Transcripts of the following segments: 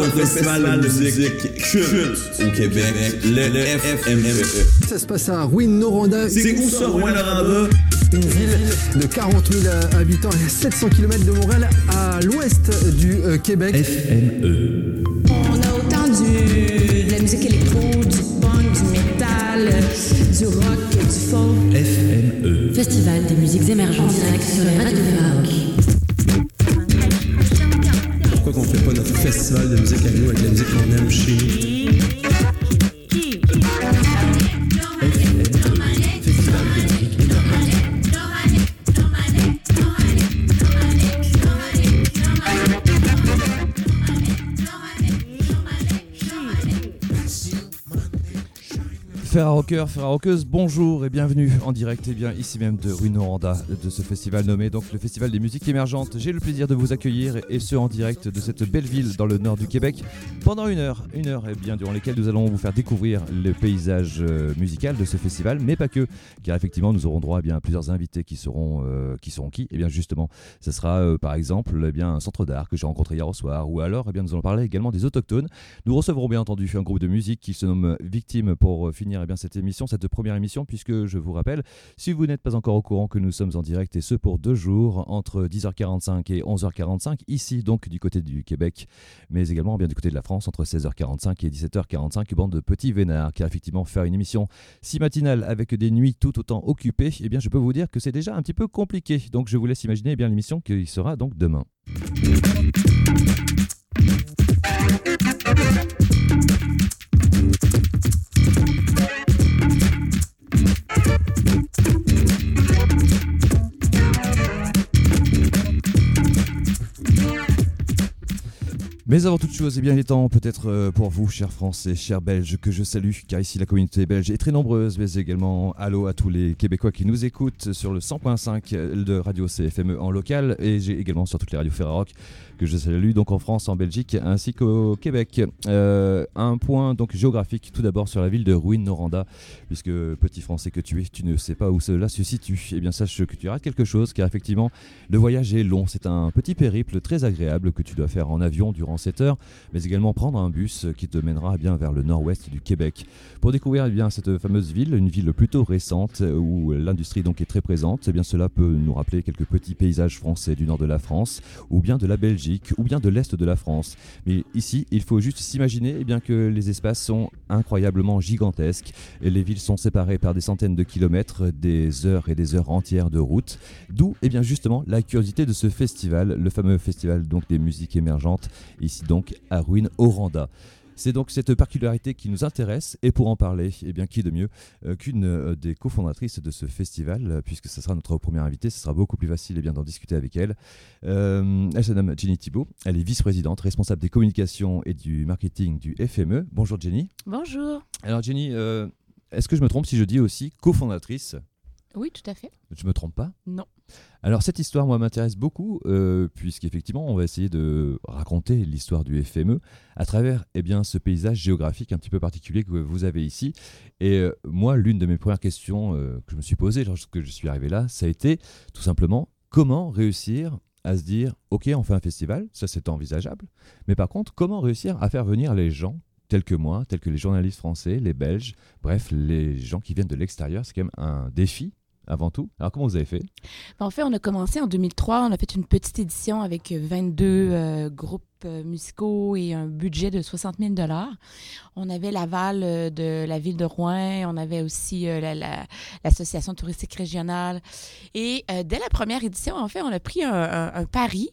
Parle d'un festival de musique culte au Québec, le FME. Ça se passe à Rouyn-Noranda. C'est où ça, Rouyn-Noranda? Une ville de 40 000 habitants et 700 km de Montréal, à l'ouest du euh, Québec. FME. Ferrarocker, Ferraroqueuse, bonjour et bienvenue en direct et bien ici même de Rue Noranda de ce festival nommé donc le Festival des musiques émergentes. J'ai le plaisir de vous accueillir et ce en direct de cette belle ville dans le nord du Québec pendant une heure, une heure et bien durant lesquelles nous allons vous faire découvrir le paysage euh, musical de ce festival, mais pas que, car effectivement nous aurons droit eh bien, à plusieurs invités qui seront euh, qui seront qui Et bien justement, ce sera euh, par exemple eh bien un centre d'art que j'ai rencontré hier au soir, ou alors eh bien nous allons parler également des autochtones. Nous recevrons bien entendu un groupe de musique qui se nomme Victime pour euh, eh bien, cette émission, cette première émission, puisque je vous rappelle, si vous n'êtes pas encore au courant que nous sommes en direct, et ce pour deux jours, entre 10h45 et 11h45, ici donc du côté du Québec, mais également bien du côté de la France, entre 16h45 et 17h45, bande de petits vénards, car effectivement faire une émission si matinale avec des nuits tout autant occupées, eh bien je peux vous dire que c'est déjà un petit peu compliqué. Donc je vous laisse imaginer eh l'émission qui sera donc demain. Mais avant toute chose, eh bien, il est temps peut-être euh, pour vous, chers Français, chers Belges, que je salue, car ici la communauté belge est très nombreuse, mais également allô à tous les Québécois qui nous écoutent sur le 100.5 de Radio CFME en local, et j'ai également sur toutes les radios Ferrarock que je salue donc en France, en Belgique ainsi qu'au Québec. Euh, un point donc géographique tout d'abord sur la ville de Rouyn-Noranda, puisque petit Français que tu es, tu ne sais pas où cela se situe. Eh bien sache que tu rates quelque chose, car effectivement le voyage est long. C'est un petit périple très agréable que tu dois faire en avion durant 7 heures, mais également prendre un bus qui te mènera bien vers le nord-ouest du Québec pour découvrir eh bien cette fameuse ville, une ville plutôt récente où l'industrie donc est très présente. Eh bien cela peut nous rappeler quelques petits paysages français du nord de la France ou bien de la Belgique ou bien de l'Est de la France. Mais ici, il faut juste s'imaginer eh bien, que les espaces sont incroyablement gigantesques et les villes sont séparées par des centaines de kilomètres, des heures et des heures entières de route. D'où eh bien, justement la curiosité de ce festival, le fameux festival donc, des musiques émergentes, ici donc à Ruine-Oranda. C'est donc cette particularité qui nous intéresse et pour en parler, eh bien, qui de mieux euh, qu'une euh, des cofondatrices de ce festival, euh, puisque ce sera notre première invitée, ce sera beaucoup plus facile eh bien, d'en discuter avec elle. Euh, elle se nomme Jenny Thibault, elle est vice-présidente, responsable des communications et du marketing du FME. Bonjour Jenny. Bonjour. Alors Jenny, euh, est-ce que je me trompe si je dis aussi cofondatrice? Oui, tout à fait. Je me trompe pas? Non. Alors cette histoire, moi, m'intéresse beaucoup, euh, puisqu'effectivement, on va essayer de raconter l'histoire du FME à travers eh bien, ce paysage géographique un petit peu particulier que vous avez ici. Et euh, moi, l'une de mes premières questions euh, que je me suis posée lorsque je suis arrivé là, ça a été tout simplement comment réussir à se dire, ok, on fait un festival, ça c'est envisageable, mais par contre, comment réussir à faire venir les gens tels que moi, tels que les journalistes français, les Belges, bref, les gens qui viennent de l'extérieur, c'est quand même un défi avant tout. Alors comment vous avez fait? Ben, En fait, on a commencé en 2003. On a fait une petite édition avec 22 euh, groupes euh, musicaux et un budget de 60 000 On avait l'aval euh, de la ville de Rouen. On avait aussi euh, la- la- l'association touristique régionale. Et euh, dès la première édition, en fait, on a pris un, pari.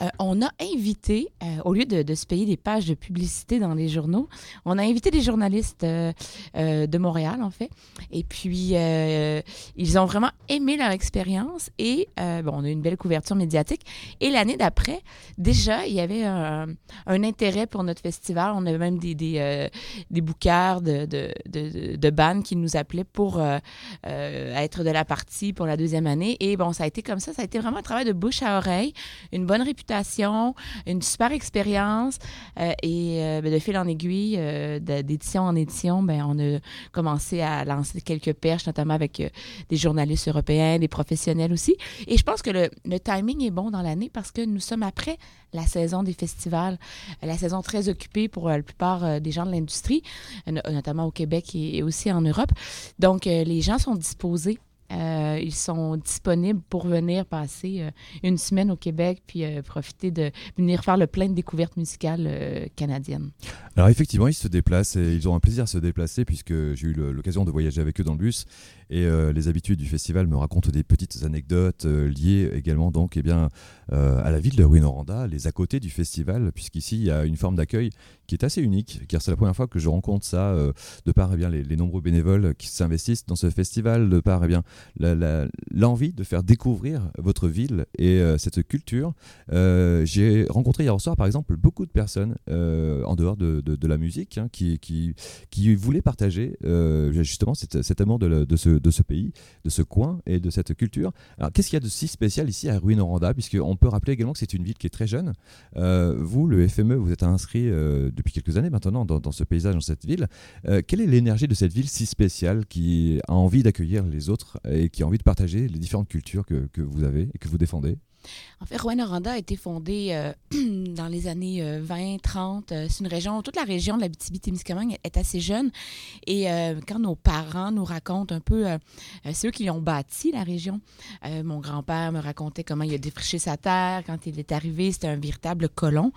Euh, on a invité, euh, au lieu de, de se payer des pages de publicité dans les journaux, on a invité des journalistes euh, euh, de Montréal, en fait. Et puis, euh, ils ont vraiment aimé leur expérience et euh, bon, on a eu une belle couverture médiatique. Et l'année d'après, déjà, il y avait un, un intérêt pour notre festival. On avait même des, des, euh, des bouqueurs de, de, de, de bandes qui nous appelaient pour euh, euh, être de la partie pour la deuxième année. Et bon, ça a été comme ça. Ça a été vraiment un travail de bouche à oreille, une bonne réputation, une super expérience. Euh, et euh, ben, de fil en aiguille, euh, d'édition en édition, ben, on a commencé à lancer quelques perches, notamment avec euh, des journalistes européens, des professionnels aussi. Et je pense que le timing est bon dans l'année parce que nous sommes après la saison des festivals, la saison très occupée pour la plupart des gens de l'industrie, notamment au Québec et, aussi en Europe. Donc, les gens sont disposés euh, ils sont disponibles pour venir passer euh, une semaine au Québec puis euh, profiter de venir faire le plein de découvertes musicales canadiennes. Alors effectivement, ils se déplacent et ils ont un plaisir à se déplacer puisque j'ai eu l'occasion de voyager avec eux dans le bus et les habitudes du festival me racontent des petites anecdotes liées également donc eh bien à la ville de Ruinoranda, les à côté du festival puisqu'ici il y a une forme d'accueil qui est assez unique car c'est la première fois que je rencontre ça de par eh bien les, nombreux bénévoles qui s'investissent dans ce festival de par eh bien l'envie de faire découvrir votre ville et euh, cette culture. Euh, j'ai rencontré hier soir, par exemple, beaucoup de personnes euh, en dehors de, la musique hein, qui, qui, qui, voulaient partager justement cet, amour de, de, ce, de ce pays, de ce coin et de cette culture. Alors, qu'est-ce qu'il y a de si spécial ici à Ruinoranda? Puisqu'on peut rappeler également que c'est une ville qui est très jeune. vous, le FME, vous êtes inscrit depuis quelques années maintenant dans, ce paysage, dans cette ville. quelle est l'énergie de cette ville si spéciale qui a envie d'accueillir les autres et qui a envie de partager les différentes cultures que vous avez et que vous défendez? En fait, Rouen-Noranda a été fondée euh, dans les années 20, euh, 30. Euh, c'est une région, toute la région de la témiscamingue est assez jeune. Et quand nos parents nous racontent un peu, c'est eux qui ont bâti la région. mon grand-père me racontait comment il a défriché sa terre. Quand il est arrivé, c'était un véritable colon.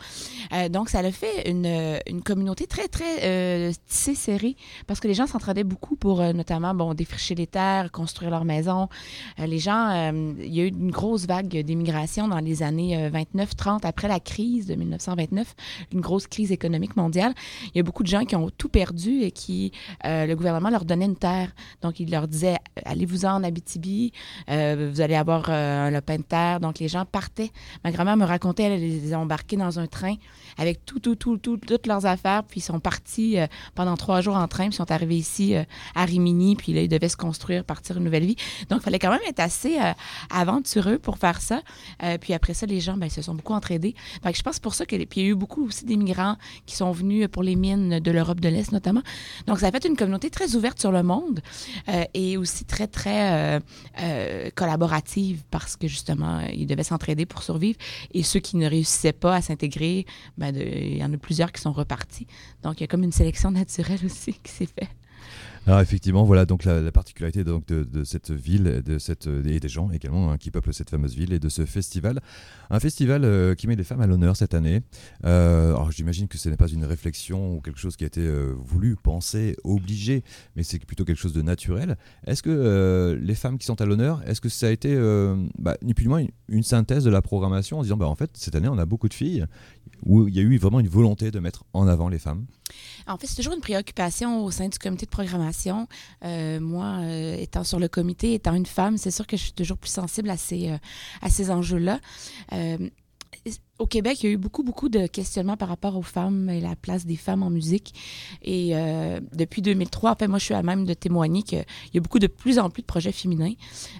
donc, ça a fait une, une communauté très, très tissée, serrée, parce que les gens s'entraidaient beaucoup pour notamment bon, défricher les terres, construire leurs maisons. les gens, il y a eu une grosse vague d'immigration dans les années 29-30, euh, après la crise de 1929, une grosse crise économique mondiale. Il y a beaucoup de gens qui ont tout perdu et qui, euh, le gouvernement leur donnait une terre. Donc, il leur disait, allez-vous en Abitibi, euh, vous allez avoir un lopin de terre. Donc, les gens partaient. Ma grand-mère me racontait, elle les a embarqués dans un train avec tout, tout, tout, tout, toutes leurs affaires, puis ils sont partis pendant trois jours en train, puis ils sont arrivés ici à Rimini, puis là, ils devaient se construire, partir une nouvelle vie. Donc, il fallait quand même être assez aventureux pour faire ça. Euh, puis après ça, les gens ben, se sont beaucoup entraidés. Fait que je pense pour ça que puis il y a eu beaucoup aussi d'immigrants qui sont venus pour les mines de l'Europe de l'Est notamment. Donc ça a fait une communauté très ouverte sur le monde euh, et aussi très très euh, collaborative parce que justement ils devaient s'entraider pour survivre et ceux qui ne réussissaient pas à s'intégrer, ben, il y en a plusieurs qui sont repartis. Donc il y a comme une sélection naturelle aussi qui s'est faite. Alors effectivement, voilà donc la, particularité donc de, cette ville, de cette et des gens également hein, qui peuplent cette fameuse ville et de ce festival, un festival euh, qui met les femmes à l'honneur cette année. Euh, alors j'imagine que ce n'est pas une réflexion ou quelque chose qui a été euh, voulu, pensé, obligé, mais c'est plutôt quelque chose de naturel. Est-ce que les femmes qui sont à l'honneur, est-ce que ça a été bah, ni plus ni moins une, synthèse de la programmation en disant bah en fait cette année on a beaucoup de filles où il y a eu vraiment une volonté de mettre en avant les femmes? En fait, c'est toujours une préoccupation au sein du comité de programmation. Euh, moi, euh, étant sur le comité, étant une femme, c'est sûr que je suis toujours plus sensible à ces, euh, ces enjeux-là. au Québec, il y a eu beaucoup, beaucoup de questionnements par rapport aux femmes et la place des femmes en musique. Et depuis 2003, en fait, moi, je suis à même de témoigner qu'il y a beaucoup de plus en plus de projets féminins.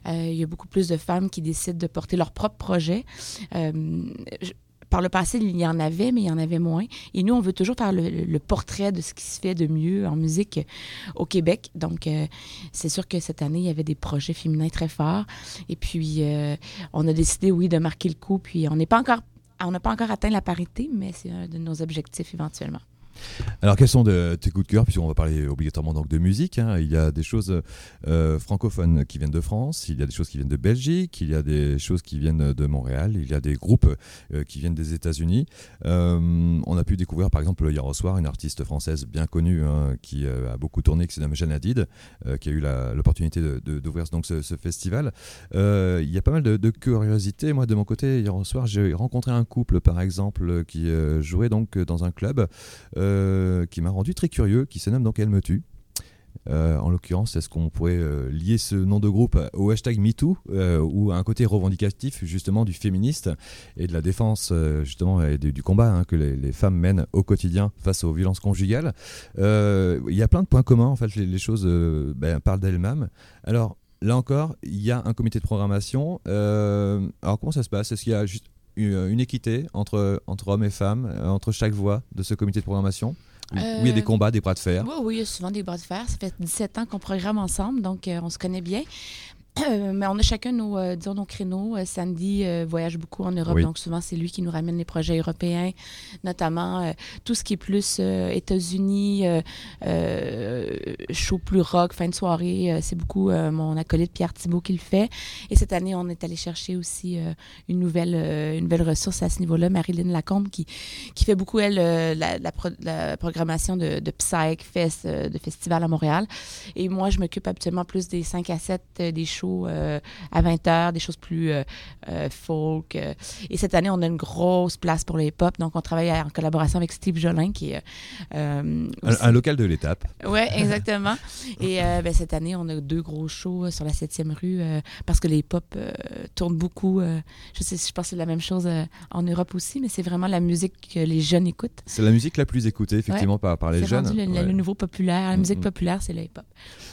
il y a beaucoup plus de femmes qui décident de porter leurs propres projets. Je, par le passé, il y en avait, mais il y en avait moins. Et nous, on veut toujours faire le, portrait de ce qui se fait de mieux en musique au Québec. Donc, euh, c'est sûr que cette année, il y avait des projets féminins très forts. Et puis, euh, on a décidé, oui, de marquer le coup. Puis, on n'est pas encore, on n'a pas encore atteint la parité, mais c'est un de nos objectifs éventuellement. Alors, quels sont de, tes coups de cœur Puisqu'on va parler obligatoirement donc de musique. Hein. Il y a des choses euh, francophones qui viennent de France, il y a des choses qui viennent de Belgique, il y a des choses qui viennent de Montréal, il y a des groupes euh, qui viennent des États-Unis. Euh, on a pu découvrir par exemple hier au soir une artiste française bien connue hein, qui a beaucoup tourné, qui s'appelle Jeanne Hadid, qui a eu l'opportunité d'ouvrir ce, festival. il y a pas mal de, de curiosités. Moi, de mon côté, hier au soir, j'ai rencontré un couple par exemple qui jouait donc dans un club. Qui m'a rendu très curieux, qui se nomme donc Elle me tue. Euh, en l'occurrence, est-ce qu'on pourrait euh, lier ce nom de groupe au hashtag MeToo ou à un côté revendicatif justement du féministe et de la défense justement du, combat hein, que les, femmes mènent au quotidien face aux violences conjugales? Il y a plein de points communs en fait, les, choses ben, parlent d'elles-mêmes. Alors là encore, il y a un comité de programmation. alors comment ça se passe? Est-ce qu'il y a juste euh, une équité entre, entre hommes et femmes, euh, entre chaque voix de ce comité de programmation où, il y a des euh, combats, des bras de fer Oui, oui, il y a souvent des bras de fer. Ça fait 17 ans qu'on programme ensemble, donc on se connaît bien. Euh, mais on a chacun nos, euh, disons, nos créneaux. Euh, Sandy euh, voyage beaucoup en Europe, Oui. donc souvent c'est lui qui nous ramène les projets européens, notamment tout ce qui est plus États-Unis, euh, euh, show plus rock, fin de soirée. c'est beaucoup mon acolyte Pierre Thibault qui le fait. Et cette année, on est allé chercher aussi une, nouvelle, une nouvelle ressource à ce niveau-là, Marilyn Lacombe, qui, qui fait beaucoup, elle, la, la pro- la programmation de, de Psych Fest, de festival à Montréal. Et moi, je m'occupe habituellement plus des 5 à 7, euh, des shows euh, à 20 h, des choses plus euh, euh, folk. Et cette année, on a une grosse place pour le hip-hop. Donc, on travaille en collaboration avec Steve Jolin, qui est. Un, local de l'étape. oui, exactement. Et ben, cette année, on a deux gros shows sur la 7e rue parce que les hip-hop tournent beaucoup. je sais, je pense que c'est la même chose en Europe aussi, mais c'est vraiment la musique que les jeunes écoutent. C'est la musique la plus écoutée, effectivement, par, par les C'est jeunes. rendu le, le Ouais. nouveau populaire. La Mm, musique mm. populaire, c'est le hip-hop.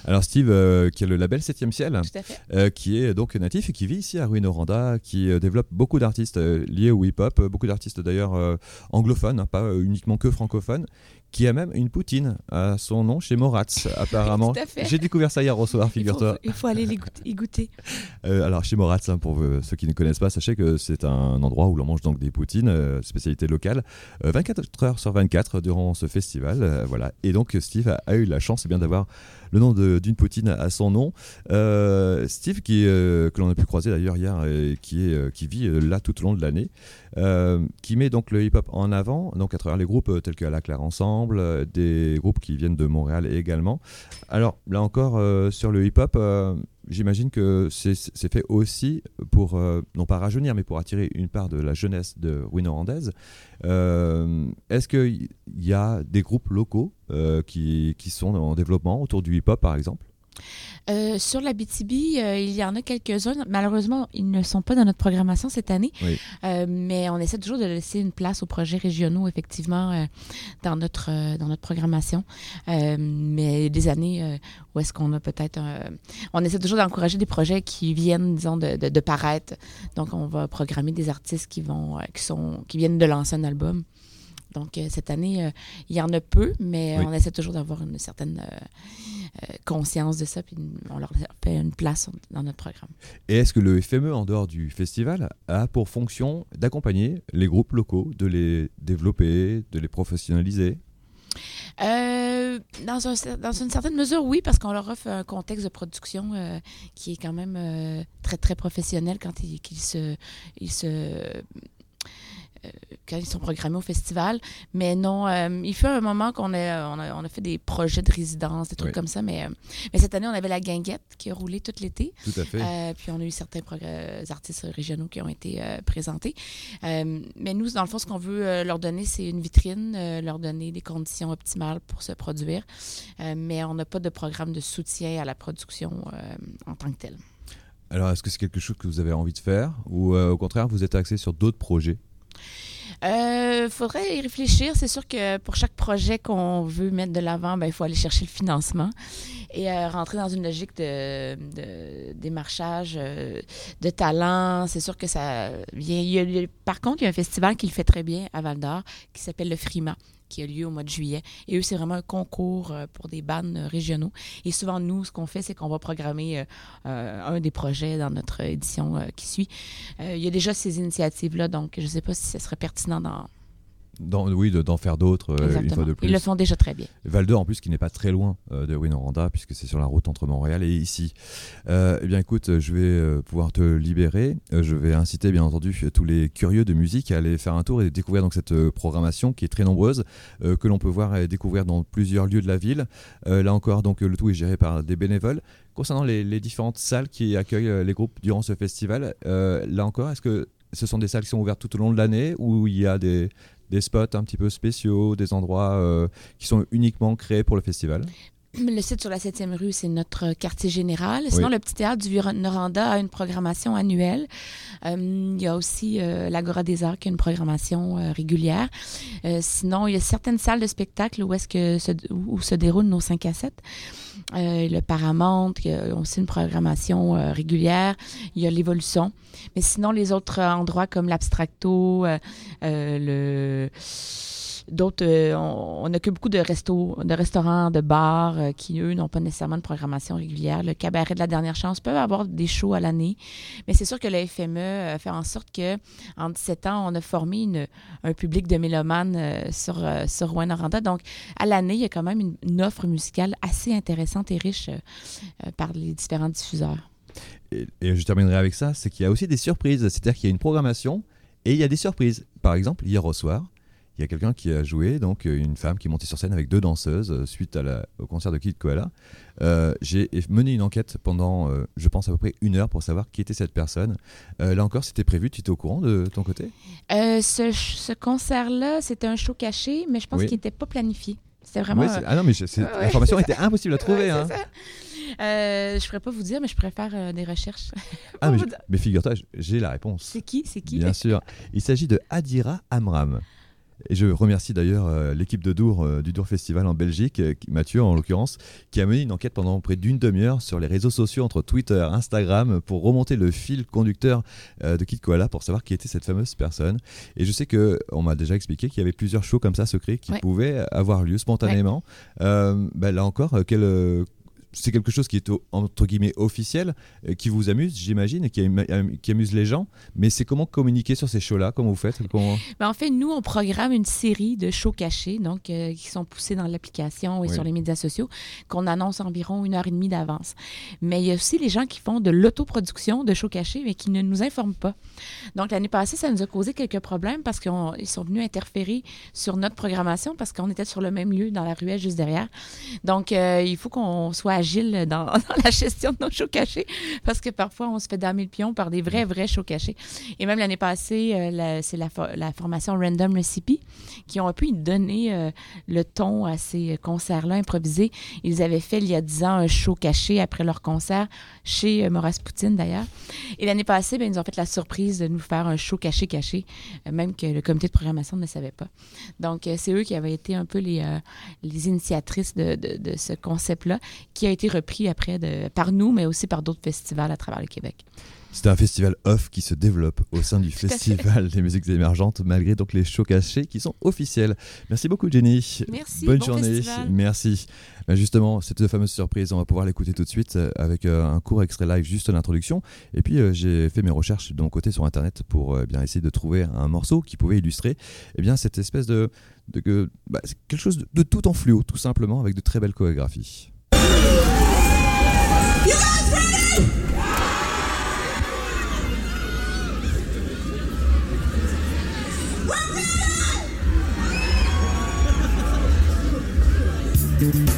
Alors Steve, euh, qui a le label 7e ciel, Tout à fait. Euh, qui est donc natif et qui vit ici à Ruinoranda, qui euh, développe beaucoup d'artistes euh, liés au hip-hop, beaucoup d'artistes d'ailleurs anglophones, hein, pas uniquement que francophones, qui a même une poutine à son nom chez Moratz, apparemment. J'ai découvert ça hier au soir, figure-toi. il faut aller y goûter. Euh, alors chez Moratz, hein, pour euh, ceux qui ne connaissent pas, sachez que c'est un endroit où l'on mange donc des poutines, euh, spécialité locale, euh, 24 heures sur 24 durant ce festival. voilà. Et donc Steve a, a eu la chance eh bien d'avoir le nom d'une poutine à son nom. Euh, Steve, qui, euh, que l'on a pu croiser d'ailleurs hier, et qui, est, euh, qui vit euh, là tout au long de l'année, euh, qui met donc le hip-hop en avant, donc à travers les groupes euh, tels que la Claire Ensemble, euh, des groupes qui viennent de Montréal également. Alors là encore, euh, sur le hip-hop, euh, j'imagine que c'est fait aussi pour, euh, non pas rajeunir, mais pour attirer une part de la jeunesse de Ruinorlandaise. Euh, Est-ce qu'il y a des groupes locaux euh, qui, qui sont en développement autour du hip-hop, par exemple? Euh, sur la BTB, euh, il y en a quelques-uns. Malheureusement, ils ne sont pas dans notre programmation cette année. Oui. Euh, mais on essaie toujours de laisser une place aux projets régionaux, effectivement, dans, notre, dans notre programmation. Mais il y a des années où est-ce qu'on a peut-être... on essaie toujours d'encourager des projets qui viennent, disons, de, de, de paraître. Donc, on va programmer des artistes qui, vont, qui, sont, qui viennent de lancer un album. Donc, euh, cette année, euh, il y en a peu, mais Oui. on essaie toujours d'avoir une certaine euh, conscience de ça, puis on leur fait une place dans notre programme. Et est-ce que le FME, en dehors du festival, a pour fonction d'accompagner les groupes locaux, de les développer, de les professionnaliser? Euh, dans, un cer- dans une certaine mesure, oui, parce qu'on leur offre un contexte de production euh, qui est quand même euh, très, très professionnel quand ils, se, ils se quand ils sont programmés au festival. Mais non, euh, il fait un moment qu'on a, on a, on a fait des projets de résidence, des trucs Oui. comme ça. Mais, euh, mais cette année, on avait la guinguette qui a roulé tout l'été. Tout à fait. Euh, puis on a eu certains euh, artistes régionaux qui ont été euh, présentés. Euh, mais nous, dans le fond, ce qu'on veut euh, leur donner, c'est une vitrine, euh, leur donner des conditions optimales pour se produire. Euh, mais on n'a pas de programme de soutien à la production euh, en tant que tel. Alors, est-ce que c'est quelque chose que vous avez envie de faire ou euh, au contraire, vous êtes axé sur d'autres projets? Il faudrait y réfléchir. C'est sûr que pour chaque projet qu'on veut mettre de l'avant, ben, il faut aller chercher le financement et euh, rentrer dans une logique de, démarchage euh, de talent. C'est sûr que ça vient. par contre, il y a un festival qui le fait très bien à Val d'Or qui s'appelle le Frima qui a lieu au mois de juillet. Et eux, c'est vraiment un concours euh, pour des bandes euh, régionaux. Et souvent, nous, ce qu'on fait, c'est qu'on va programmer euh, un des projets dans notre édition qui suit. Il y a déjà ces initiatives-là, donc je ne sais pas si ce serait pertinent d'en Dans- Oui, de- d'en faire d'autres euh, une fois de plus. Ils le font déjà très bien. Val d'Or en plus qui n'est pas très loin euh, de Winoranda puisque c'est sur la route entre Montréal et ici. Euh, eh bien écoute, je vais euh, pouvoir te libérer. Euh, je vais inciter bien entendu tous les curieux de musique à aller faire un tour et découvrir donc cette programmation qui est très nombreuse que l'on peut voir et découvrir dans plusieurs lieux de la ville. Là encore donc le tout est géré par des bénévoles. Concernant les, les différentes salles qui accueillent les groupes durant ce festival, là encore est-ce que ce sont des salles qui sont ouvertes tout au long de l'année ou il y a des, des spots un petit peu spéciaux, des endroits euh, qui sont uniquement créés pour le festival. Le site sur la 7e rue, c'est notre quartier général. Sinon, Oui. le petit théâtre du Noranda a une programmation annuelle. Euh, il y a aussi euh, l'Agora des Arts qui a une programmation euh, régulière. Euh, sinon, il y a certaines salles de spectacle où, est-ce que se, où se déroulent nos 5 à 7. Euh, le Paramount, qui a aussi une programmation euh, régulière. Il y a l'Évolution. Mais sinon, les autres endroits comme l'Abstracto, le d'autres, euh, on, on occupe beaucoup de restos, de restaurants, de bars euh, qui, eux, n'ont pas nécessairement de programmation régulière. Le cabaret de la dernière chance peut avoir des shows à l'année, mais c'est sûr que le FME euh, fait en sorte que en 17 ans, on a formé un public de mélomanes sur, sur Rouen-Noranda. Donc, à l'année, il y a quand même une, offre musicale assez intéressante et riche par les différents diffuseurs. Et, et je terminerai avec ça, c'est qu'il y a aussi des surprises. C'est-à-dire qu'il y a une programmation et il y a des surprises. Par exemple, hier au soir, il y a quelqu'un qui a joué, donc euh, une femme qui montée sur scène avec deux danseuses euh, suite à la- au concert de Kid Koala. Euh, J'ai mené une enquête pendant, euh, je pense, à peu près une heure pour savoir qui était cette personne. Euh, là encore, c'était prévu, tu étais au courant de ton côté? Ce, concert-là, c'était un show caché, mais je pense Oui. qu'il n'était pas planifié. C'était vraiment. C'est- Ah non, mais c'est- Ouais, c'est était impossible à trouver. Ouais, hein. ça. Euh, je pourrais pas vous dire, mais je pourrais faire euh, des recherches. Ah, mais, mais figure-toi, j'ai la réponse. C'est qui C'est qui? Bien sûr. Il s'agit de Adira Amram. Et je remercie d'ailleurs euh, l'équipe de Dour, euh, du Dour Festival en Belgique, euh, Mathieu en l'occurrence, qui a mené une enquête pendant près d'une demi-heure sur les réseaux sociaux entre Twitter, Instagram, pour remonter le fil conducteur de Kid Koala pour savoir qui était cette fameuse personne. Et je sais que on m'a déjà expliqué qu'il y avait plusieurs shows comme ça secrets qui Ouais. pouvaient avoir lieu spontanément. Euh, bah, là encore, quel, c'est quelque chose qui est entre guillemets officiel, euh, qui vous amuse, j'imagine, et qui, am- am- qui amuse les gens. Mais c'est comment communiquer sur ces shows-là? Comment vous faites? Comment- Ben, en fait, nous, on programme une série de shows cachés, donc euh, qui sont poussés dans l'application et Oui. sur les médias sociaux, qu'on annonce environ une heure et demie d'avance. Mais il y a aussi les gens qui font de l'autoproduction de shows cachés, mais qui ne nous informent pas. Donc, l'année passée, ça nous a causé quelques problèmes parce qu'ils sont venus interférer sur notre programmation parce qu'on était sur le même lieu, dans la ruelle juste derrière. Donc, euh, il faut qu'on soit agile dans, dans la gestion de nos shows cachés parce que parfois, on se fait damer le pion par des vrais, vrais shows cachés. Et même l'année passée, euh, la- c'est la formation Random Recipe qui ont pu donner euh, le ton à ces concerts-là improvisés. Ils avaient fait il y a 10 ans un show caché après leur concert chez euh, Maurice Poutine d'ailleurs. Et l'année passée, ben, ils nous ont fait la surprise de nous faire un show caché-caché, euh, même que le comité de programmation ne savait pas. Donc, euh, c'est eux qui avaient été un peu les, les initiatrices de, ce concept-là, qui a été repris après par nous, mais aussi par d'autres festivals à travers le Québec. C'est un festival off qui se développe au sein du à festival des musiques émergentes, malgré donc les shows cachés qui sont officiels. Merci beaucoup Jenny. Merci, Bonne bon journée. festival. Merci. Ben, justement, cette fameuse surprise, on va pouvoir l'écouter tout de suite euh, avec euh, un court extrait live juste l'introduction. Et puis euh, j'ai fait mes recherches de mon côté sur internet pour euh, bien essayer de trouver un morceau qui pouvait illustrer eh bien cette espèce de, de que- bah, c'est quelque chose de, de tout en fluo, tout simplement, avec de très belles chorégraphies. I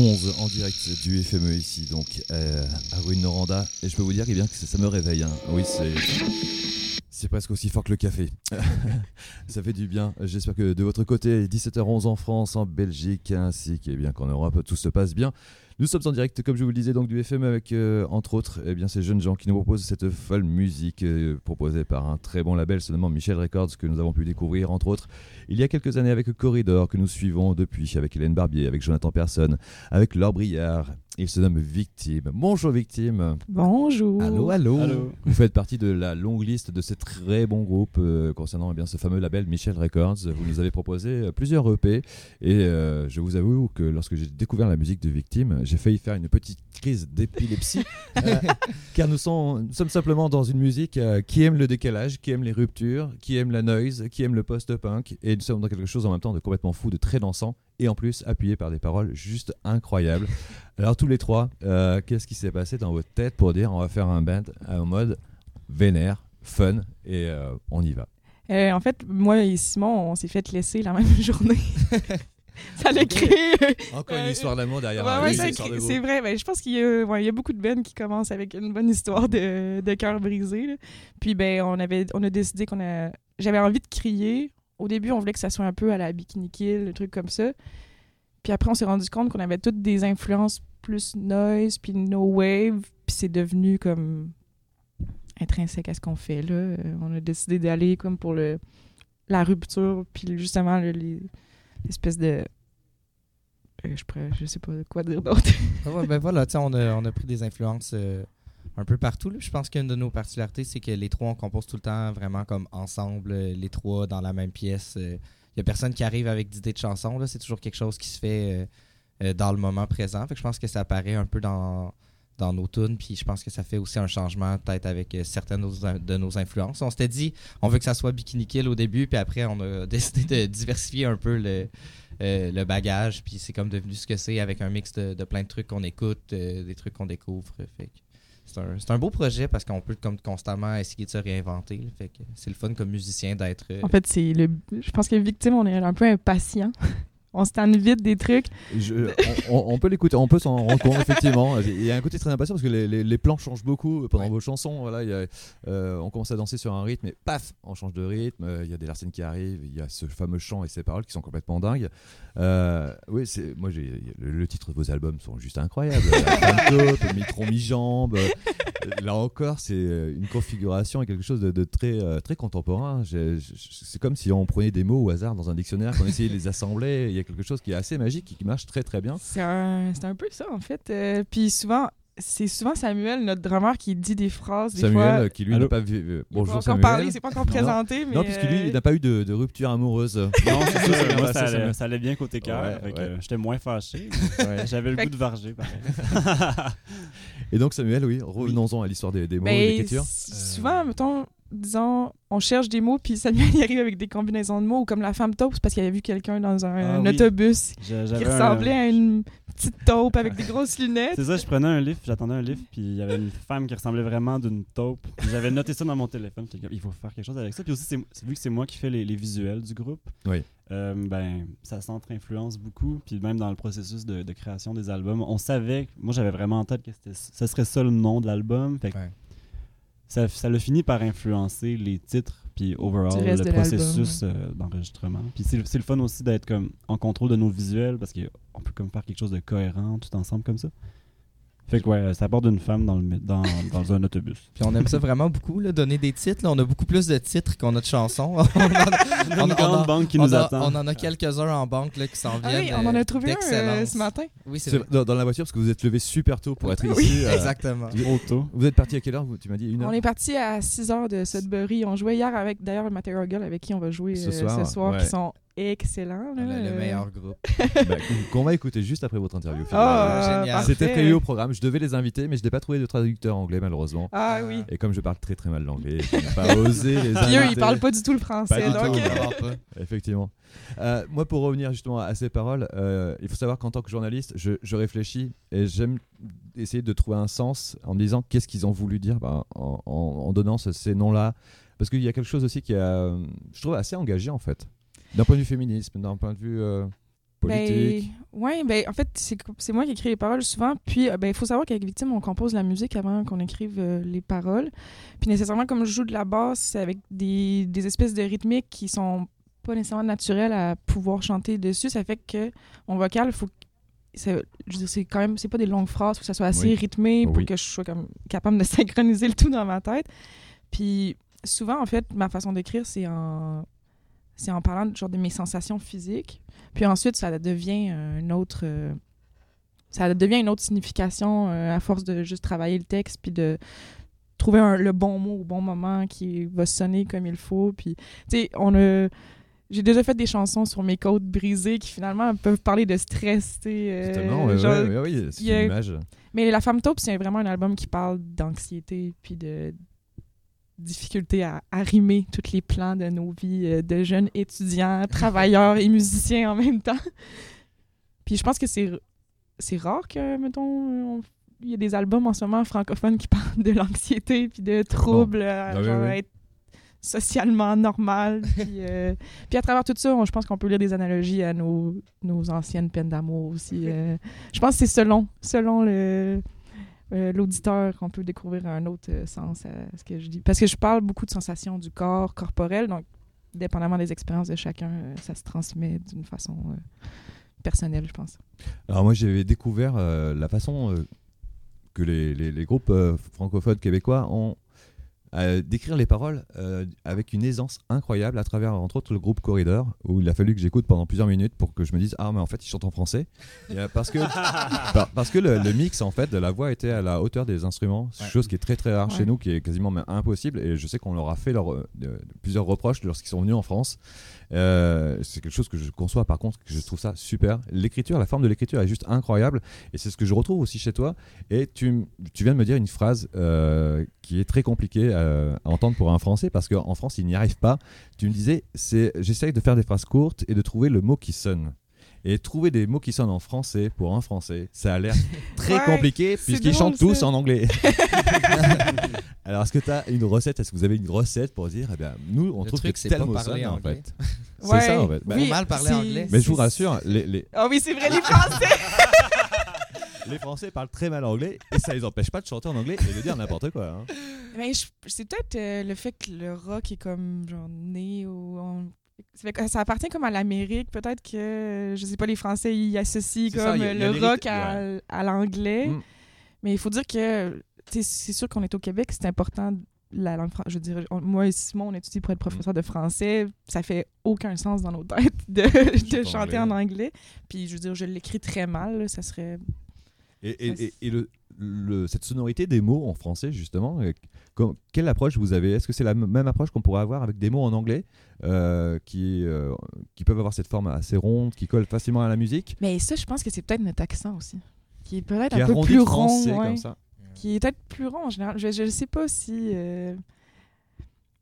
11h11 en direct du FME ici, donc euh, à rue Noranda. Et je peux vous dire eh bien, que ça me réveille. hein. Oui, c'est. Presque aussi fort que le café. ça fait du bien. J'espère que de votre côté, 17h11 en France, en Belgique, ainsi qu'en bien qu'en Europe, tout se passe bien. Nous sommes en direct, comme je vous le disais, donc du FM avec, euh, entre autres, eh bien, ces jeunes gens qui nous proposent cette folle musique euh, proposée par un très bon label, se nommant Michel Records, que nous avons pu découvrir, entre autres, il y a quelques années avec Corridor, que nous suivons depuis, avec Hélène Barbier, avec Jonathan Persson, avec Laure Briard. Il se nomme Victime. Bonjour Victime. Bonjour. Allô, allô. Vous faites partie de la longue liste de ces très bons groupes euh, concernant eh bien, ce fameux label Michel Records. Vous nous avez proposé plusieurs EP et euh, je vous avoue que lorsque j'ai découvert la musique de Victime, j'ai failli faire une petite crise d'épilepsie, euh, car nous, sommes- nous sommes simplement dans une musique euh, qui aime le décalage, qui aime les ruptures, qui aime la noise, qui aime le post-punk, et nous sommes dans quelque chose en même temps de complètement fou, de très dansant, et en plus appuyé par des paroles juste incroyables. Alors tous les trois, euh, qu'est-ce qui s'est passé dans votre tête pour dire on va faire un band en mode vénère, fun, et euh, on y va? Euh, en fait, moi et Simon, on s'est fait laisser la même journée. Ça l'a créé. Encore une histoire d'amour derrière ouais, de c'est vrai. Ben, je pense qu'il y, a- ouais, il y a beaucoup de bands qui commencent avec une bonne histoire de, de cœur brisé. là. Puis ben, on, avait, on a décidé qu'on a. J'avais envie de crier. Au début, on voulait que ça soit un peu à la Bikini Kill, le truc comme ça. Puis après, on s'est rendu compte qu'on avait toutes des influences plus noise, puis no wave. Puis c'est devenu comme intrinsèque à ce qu'on fait là. On a décidé d'aller comme pour le la rupture, puis justement le- les- l'espèce de euh, je, sais pas quoi dire d'autre. Ah ben voilà, on a, on a pris des influences euh, un peu partout. Je pense qu'une de nos particularités, c'est que les trois, on compose tout le temps vraiment comme ensemble, euh, les trois dans la même pièce. Il n'y a personne qui arrive avec d'idées de chansons. C'est toujours quelque chose qui se fait dans le moment présent. Fait que je pense que ça apparaît un peu dans, dans nos tunes. Puis je pense que ça fait aussi un changement peut-être avec euh, certaines de nos, influences. On s'était dit, on veut que ça soit Bikini Kill au début, puis après, on a décidé de diversifier un peu le, euh, le bagage, puis c'est comme devenu ce que c'est avec un mix de, plein de trucs qu'on écoute, euh, des trucs qu'on découvre. Fait c'est un, un beau projet parce qu'on peut comme constamment essayer de se réinventer. c'est le fun comme musicien d'être. En fait, c'est le. Je pense que victime, on est un peu impatient. On se vite des trucs. Je- on, peut l'écouter, on peut s'en rendre compte effectivement. Il y a un côté très impatient parce que les, les- les plans changent beaucoup pendant Ouais. vos chansons. Voilà, il y a, euh, on commence à danser sur un rythme et paf, on change de rythme. Euh, Il y a des Larsen qui arrivent, il y a ce fameux chant et ses paroles qui sont complètement dingues. Euh, oui, c'est moi j'ai le, le titre de vos albums sont juste incroyables. Taupe, mi-tronc mi-jambe. Là encore, c'est euh, une configuration et quelque chose de, très euh, très contemporain. C'est comme si on prenait des mots au hasard dans un dictionnaire, qu'on essayait de les assembler. Il y a quelque chose qui est assez magique et qui marche très très bien. C'est un, un peu ça, en fait. Euh, Puis souvent, c'est souvent Samuel, notre drummer, qui dit des phrases. Des Samuel, fois, qui lui n'a pas vu. euh, pas bonjour encore Samuel. parlé, il s'est pas encore Non, présenté. Mais Non, puisque lui, euh, il n'a pas eu de, de rupture amoureuse. Non, c'est ça, moi, ça allait, Samuel. ça allait bien côté cœur. Ouais, ouais. euh, J'étais moins fâché. Ouais. mais J'avais le Fait goût que- de varger, pareil. Et donc, Samuel, oui, revenons-en à l'histoire des, des mots et ben, l'écriture. Souvent, mettons, disons, on cherche des mots, puis Samuel il arrive avec des combinaisons de mots, ou comme la femme taupe, c'est parce qu'il avait vu quelqu'un dans un, Ah un oui. autobus qui un- ressemblait à une petite taupe avec des grosses lunettes. C'est ça, je prenais un livre, j'attendais un livre, puis il y avait une femme qui ressemblait vraiment d'une taupe. J'avais noté ça dans mon téléphone. il faut faire quelque chose avec ça. Puis aussi, vu que c'est moi qui fais les, les visuels du groupe, Oui. euh, ben, ça s'entre-influence beaucoup. Puis même dans le processus de, de création des albums, on savait, moi j'avais vraiment en tête que c'était- ce serait ça le nom de l'album. Fait que Ouais. ça, ça l'a fini par influencer les titres, puis overall, le de processus euh, d'enregistrement. Puis c'est c'est le fun aussi d'être comme en contrôle de nos visuels parce qu'on peut comme faire quelque chose de cohérent tout ensemble comme ça. Fait que ouais, ça part d'une femme dans, le, dans, dans un autobus. Puis on aime ça vraiment beaucoup, là, donner des titres. là. On a beaucoup plus de titres qu'on a de chansons. on, en a, une on grande a- banque qui on nous a- attend. on en a quelques-uns en banque là, qui s'en Ah viennent. oui, on en euh, a trouvé un euh, ce matin. Oui, c'est dans, dans la voiture, parce que vous êtes levé super tôt pour être Oui, ici. euh, Exactement. Trop tôt. Vous êtes parti à quelle heure vous- Tu m'as dit une heure On est parti à 6 heures de Sudbury. On jouait hier avec d'ailleurs Material Girl avec qui on va jouer Ce euh, soir, ouais. qui sont là. A le meilleur groupe. Bah, qu'on- va écouter juste après votre interview. Génial. parfait. C'était prévu au programme. Je devais les inviter, mais je n'ai pas trouvé de traducteur anglais, malheureusement. Ah oui. Et comme je parle très très mal l'anglais, je n'ai pas osé les inviter. Puis eux, ils parlent pas du tout le français. Pas du donc, tout, Vraiment pas. Effectivement. Euh, moi, pour revenir justement à ces paroles, euh, il faut savoir qu'en tant que journaliste, je, je réfléchis et j'aime essayer de trouver un sens en me disant qu'est-ce qu'ils ont voulu dire bah, en, en- en donnant ce- ces noms-là. Parce qu'il y a quelque chose aussi qui est, euh, je trouve, assez engagé en fait. D'un point de vue féminisme, d'un point de vue euh, politique. Ben, ouais, ben, en fait, c'est moi qui écris les paroles souvent. Puis, euh, ben, il faut savoir qu'avec Victime, on compose la musique avant qu'on écrive euh, les paroles. Puis, nécessairement, comme je joue de la basse, c'est avec des, des espèces de rythmiques qui sont pas nécessairement naturelles à pouvoir chanter dessus. Ça fait que mon vocal, faut c'est quand même, c'est pas des longues phrases, faut que ça soit assez Oui. rythmé pour Oui. que je sois comme capable de synchroniser le tout dans ma tête. Puis, souvent, en fait, ma façon d'écrire, c'est en c'est en parlant genre de mes sensations physiques. Puis ensuite, ça devient un autre. euh, ça devient une autre signification euh, à force de juste travailler le texte puis de trouver un- le bon mot au bon moment qui va sonner comme il faut. Puis, tu sais, on a. j'ai déjà fait des chansons sur mes côtes brisées qui finalement peuvent parler de stress, euh, Justement, ouais, genre- ouais, ouais, oui, c'est une image. Mais La Femme Taupe, c'est vraiment un album qui parle d'anxiété puis de difficulté à arrimer tous les plans de nos vies euh, de jeunes étudiants, travailleurs et musiciens en même temps. Puis je pense que c'est c'est rare que, mettons, on- il y a des albums en ce moment francophones qui parlent de l'anxiété puis de troubles, euh, Ah oui, genre oui. être socialement normal. puis, euh, puis à travers tout ça, on- je pense qu'on peut lire des analogies à nos, nos anciennes peines d'amour aussi. euh. je pense que c'est selon, selon le euh, l'auditeur qu'on peut découvrir un autre euh, sens à ce que je dis. Parce que je parle beaucoup de sensations du corps corporel, donc dépendamment des expériences de chacun, euh, ça se transmet d'une façon personnelle, je pense. Alors moi j'avais découvert la façon que les, les- groupes francophones québécois ont décrire les paroles euh, avec une aisance incroyable à travers entre autres le groupe Corridor où il a fallu que j'écoute pendant plusieurs minutes pour que je me dise ah mais en fait ils chantent en français Et, euh, parce que par- parce que le, le mix en fait de la voix était à la hauteur des instruments Ouais. chose qui est très très rare Ouais. chez nous qui est quasiment même impossible et je sais qu'on leur a fait leur, euh, plusieurs reproches lorsqu'ils sont venus en France euh, c'est quelque chose que je conçois par contre, que je trouve ça super. L'écriture, la forme de l'écriture est juste incroyable et c'est ce que je retrouve aussi chez toi. Et tu, tu viens de me dire une phrase euh, qui est très compliquée euh, à entendre pour un Français parce qu'en France, il n'y arrive pas. Tu me disais, c'est j'essaye de faire des phrases courtes et de trouver le mot qui sonne. Et trouver des mots qui sonnent en français pour un Français, ça a l'air très Ouais, compliqué puisqu'ils chantent tous en anglais. Alors, est-ce que tu as une recette? Est-ce que vous avez une recette pour dire, eh bien, nous, on Le trouve truc, que c'est tel mot sonne, en anglais. fait C'est Ouais, ça, en fait. Bah, oui, mal parler anglais. mais je vous rassure, les, les, Ah oui, c'est vrai, les Français! les Français parlent très mal anglais et ça les empêche pas de chanter en anglais et de dire n'importe quoi. hein. Ben, c'est peut-être euh, le fait que le rock est comme genre né ou on- ça, appartient comme à l'Amérique. Peut-être que, je sais pas, les Français ils associent ça, comme y a- y le rock à, à l'anglais. Mm. Mais il faut dire que, c'est sûr qu'on est au Québec, c'est important la langue française. Je veux dire, on- moi et Simon, on étudie pour être professeur de français. Ça fait aucun sens dans nos têtes de, chanter anglais. en anglais. Puis, je veux dire, je l'écris très mal. là, Ça serait. Et, et- Ça, et- et le, le- cette sonorité des mots en français, justement, euh, com- quelle approche vous avez? Est-ce que c'est la même approche qu'on pourrait avoir avec des mots en anglais euh, qui, euh, qui peuvent avoir cette forme assez ronde, qui colle facilement à la musique? Mais ça, je pense que c'est peut-être notre accent aussi. Qui est peut-être un peu plus rond. français ouais. comme ça qui est peut-être plus rond en général. Je, je sais pas si. euh,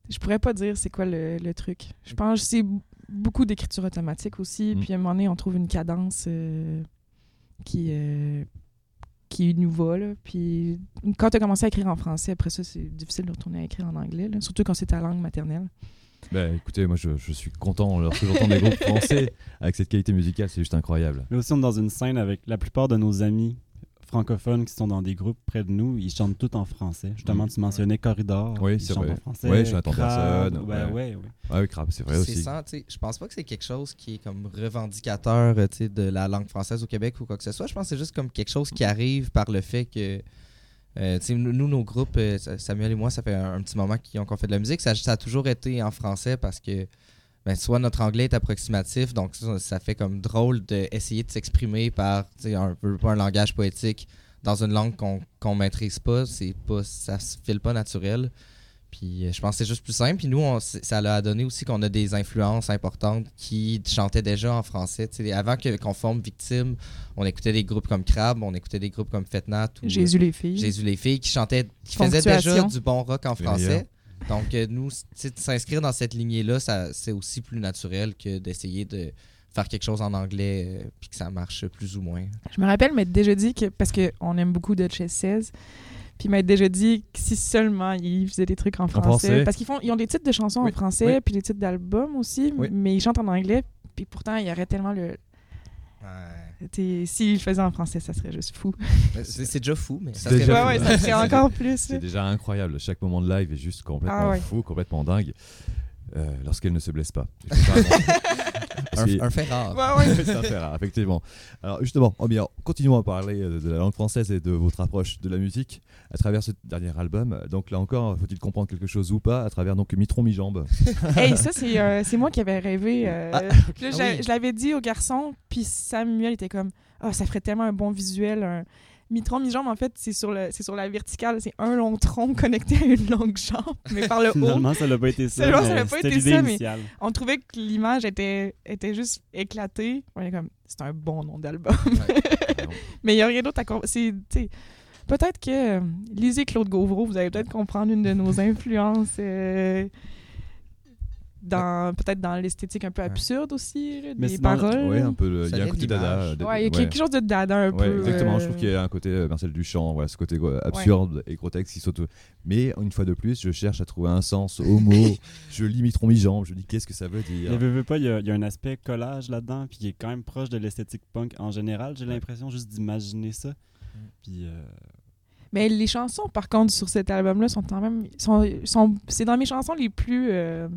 je pourrais pas dire c'est quoi le, le truc. Je pense que c'est beaucoup d'écriture automatique aussi. Mm. Puis à un moment donné, on trouve une cadence qui, qui nous va. Là. Puis quand tu as commencé à écrire en français, après ça, c'est difficile de retourner à écrire en anglais. là, surtout quand c'est ta langue maternelle. Ben, Écoutez, moi je, je suis content lorsque j'entends des groupes français avec cette qualité musicale, c'est juste incroyable. Mais aussi, on est dans une scène avec la plupart de nos amis francophones qui sont dans des groupes près de nous, ils chantent tout en français. Justement, Mm. tu mentionnais Corridor. Oui, ils c'est chantent vrai. en français. Ouais, Jonathan Crabbe, Persson, Ben ouais. ouais, ouais. Ah oui, crap, c'est vrai C'est aussi. ça, tu sais, je pense pas que c'est quelque chose qui est comme revendicateur euh, tu sais, de la langue française au Québec ou quoi que ce soit. Je pense que c'est juste comme quelque chose qui arrive par le fait que euh, tu sais, nous, nos groupes, euh, Samuel et moi, ça fait un, un petit moment qu'on qu'on fait de la musique. Ça, ça a toujours été en français parce que ben, soit notre anglais est approximatif, donc ça, ça fait comme drôle d'essayer de s'exprimer par tu sais, un un langage poétique dans une langue qu'on qu'on maîtrise pas. C'est pas ça se file pas naturel. Puis euh, je pense que c'est juste plus simple. Puis nous, on- ça l'a donné aussi qu'on a des influences importantes qui chantaient déjà en français. Tu sais, avant que- qu'on forme Victime, on écoutait des groupes comme Crab, on écoutait des groupes comme Fetnat ou Jésus les filles. Jésus les filles qui chantaient, qui faisaient déjà du bon rock en français. Donc euh, nous, s'inscrire dans cette lignée-là, ça- c'est aussi plus naturel que d'essayer de faire quelque chose en anglais euh, puis que ça marche plus ou moins. Je me rappelle m'être déjà dit que, parce qu'on aime beaucoup Duchess 16, puis m'être déjà dit que si seulement ils faisaient des trucs en français. français. Parce qu'ils font, ils ont des titres de chansons Oui, en français, oui. puis des titres d'albums aussi, Oui. mais ils chantent en anglais, puis pourtant il y aurait tellement le. S'ils le faisaient en français, ça serait juste fou. C'est déjà fou, mais ça C'est serait déjà ouais, fou. ouais, ça serait encore plus. C'est déjà incroyable. Chaque moment de live est juste complètement Ah ouais. fou, complètement dingue. Euh, Lorsqu'elle ne se blesse pas. un, un fait rare. Ouais, ouais. c'est un fait rare, effectivement. Alors justement, oh bien, continuons à parler euh, de la langue française et de votre approche de la musique à travers ce dernier album. Donc là encore, faut-il comprendre quelque chose ou pas à travers donc Mitron mi-jambe? Hey, ça, c'est euh, c'est moi qui avais rêvé. euh, Ah, là, Ah oui. Je l'avais dit au garçon, puis Samuel était comme Ah, ça ferait tellement un bon visuel, un- mi-tronc, mi-jambe, en fait, c'est sur, le, c'est sur la verticale. C'est un long tronc connecté à une longue jambe, mais par le haut. Finalement, ça l'a pas été ça. Finalement, ça l'a pas été l'idée ça, mais-. On trouvait que l'image était, était juste éclatée. On est comme, c'est un bon nom d'album. mais il n'y a rien d'autre à... com- c'est, tu sais, Peut-être que... euh, lisez Claude Gauvreau, vous allez peut-être comprendre une de nos influences... euh, dans peut-être dans l'esthétique un peu absurde aussi là, Mais des paroles Ouais, un peu. le- Il y a un côté dada. de- Ouais, il y a ouais. quelque chose de dada un Ouais, peu exactement. euh, Je trouve qu'il y a un côté euh, Marcel Duchamp, voilà, ce côté euh, absurde et grotesque qui saute. Mais une fois de plus, je cherche à trouver un sens au mot. je lis mi mi-jambe, je dis qu'est-ce que ça veut dire? Veux pas, il y, a, il y a un aspect collage là-dedans, puis qui est quand même proche de l'esthétique punk en général. J'ai l'impression juste d'imaginer ça. Puis euh, Mais les chansons, par contre, sur cet album-là, sont quand même. Sont, sont, c'est dans mes chansons les plus euh,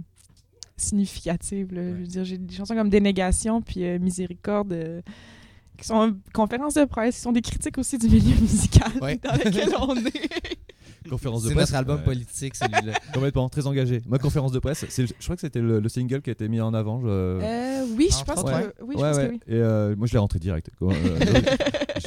significatives. là. Je veux dire, j'ai des chansons comme Dénégation puis euh, Miséricorde. euh, qui sont conférences de presse, qui sont des critiques aussi du milieu musical Ouais. dans lequel on est. conférence de C'est presse. notre album ouais. politique, celui-là. Complètement, très engagé. Ma conférence de presse, c'est le- je crois que c'était le, le single qui a été mis en avant. je- Euh, oui, je pense que oui. Je ouais, pense ouais. que oui. Et euh, moi, je l'ai rentré direct. quoi. Euh,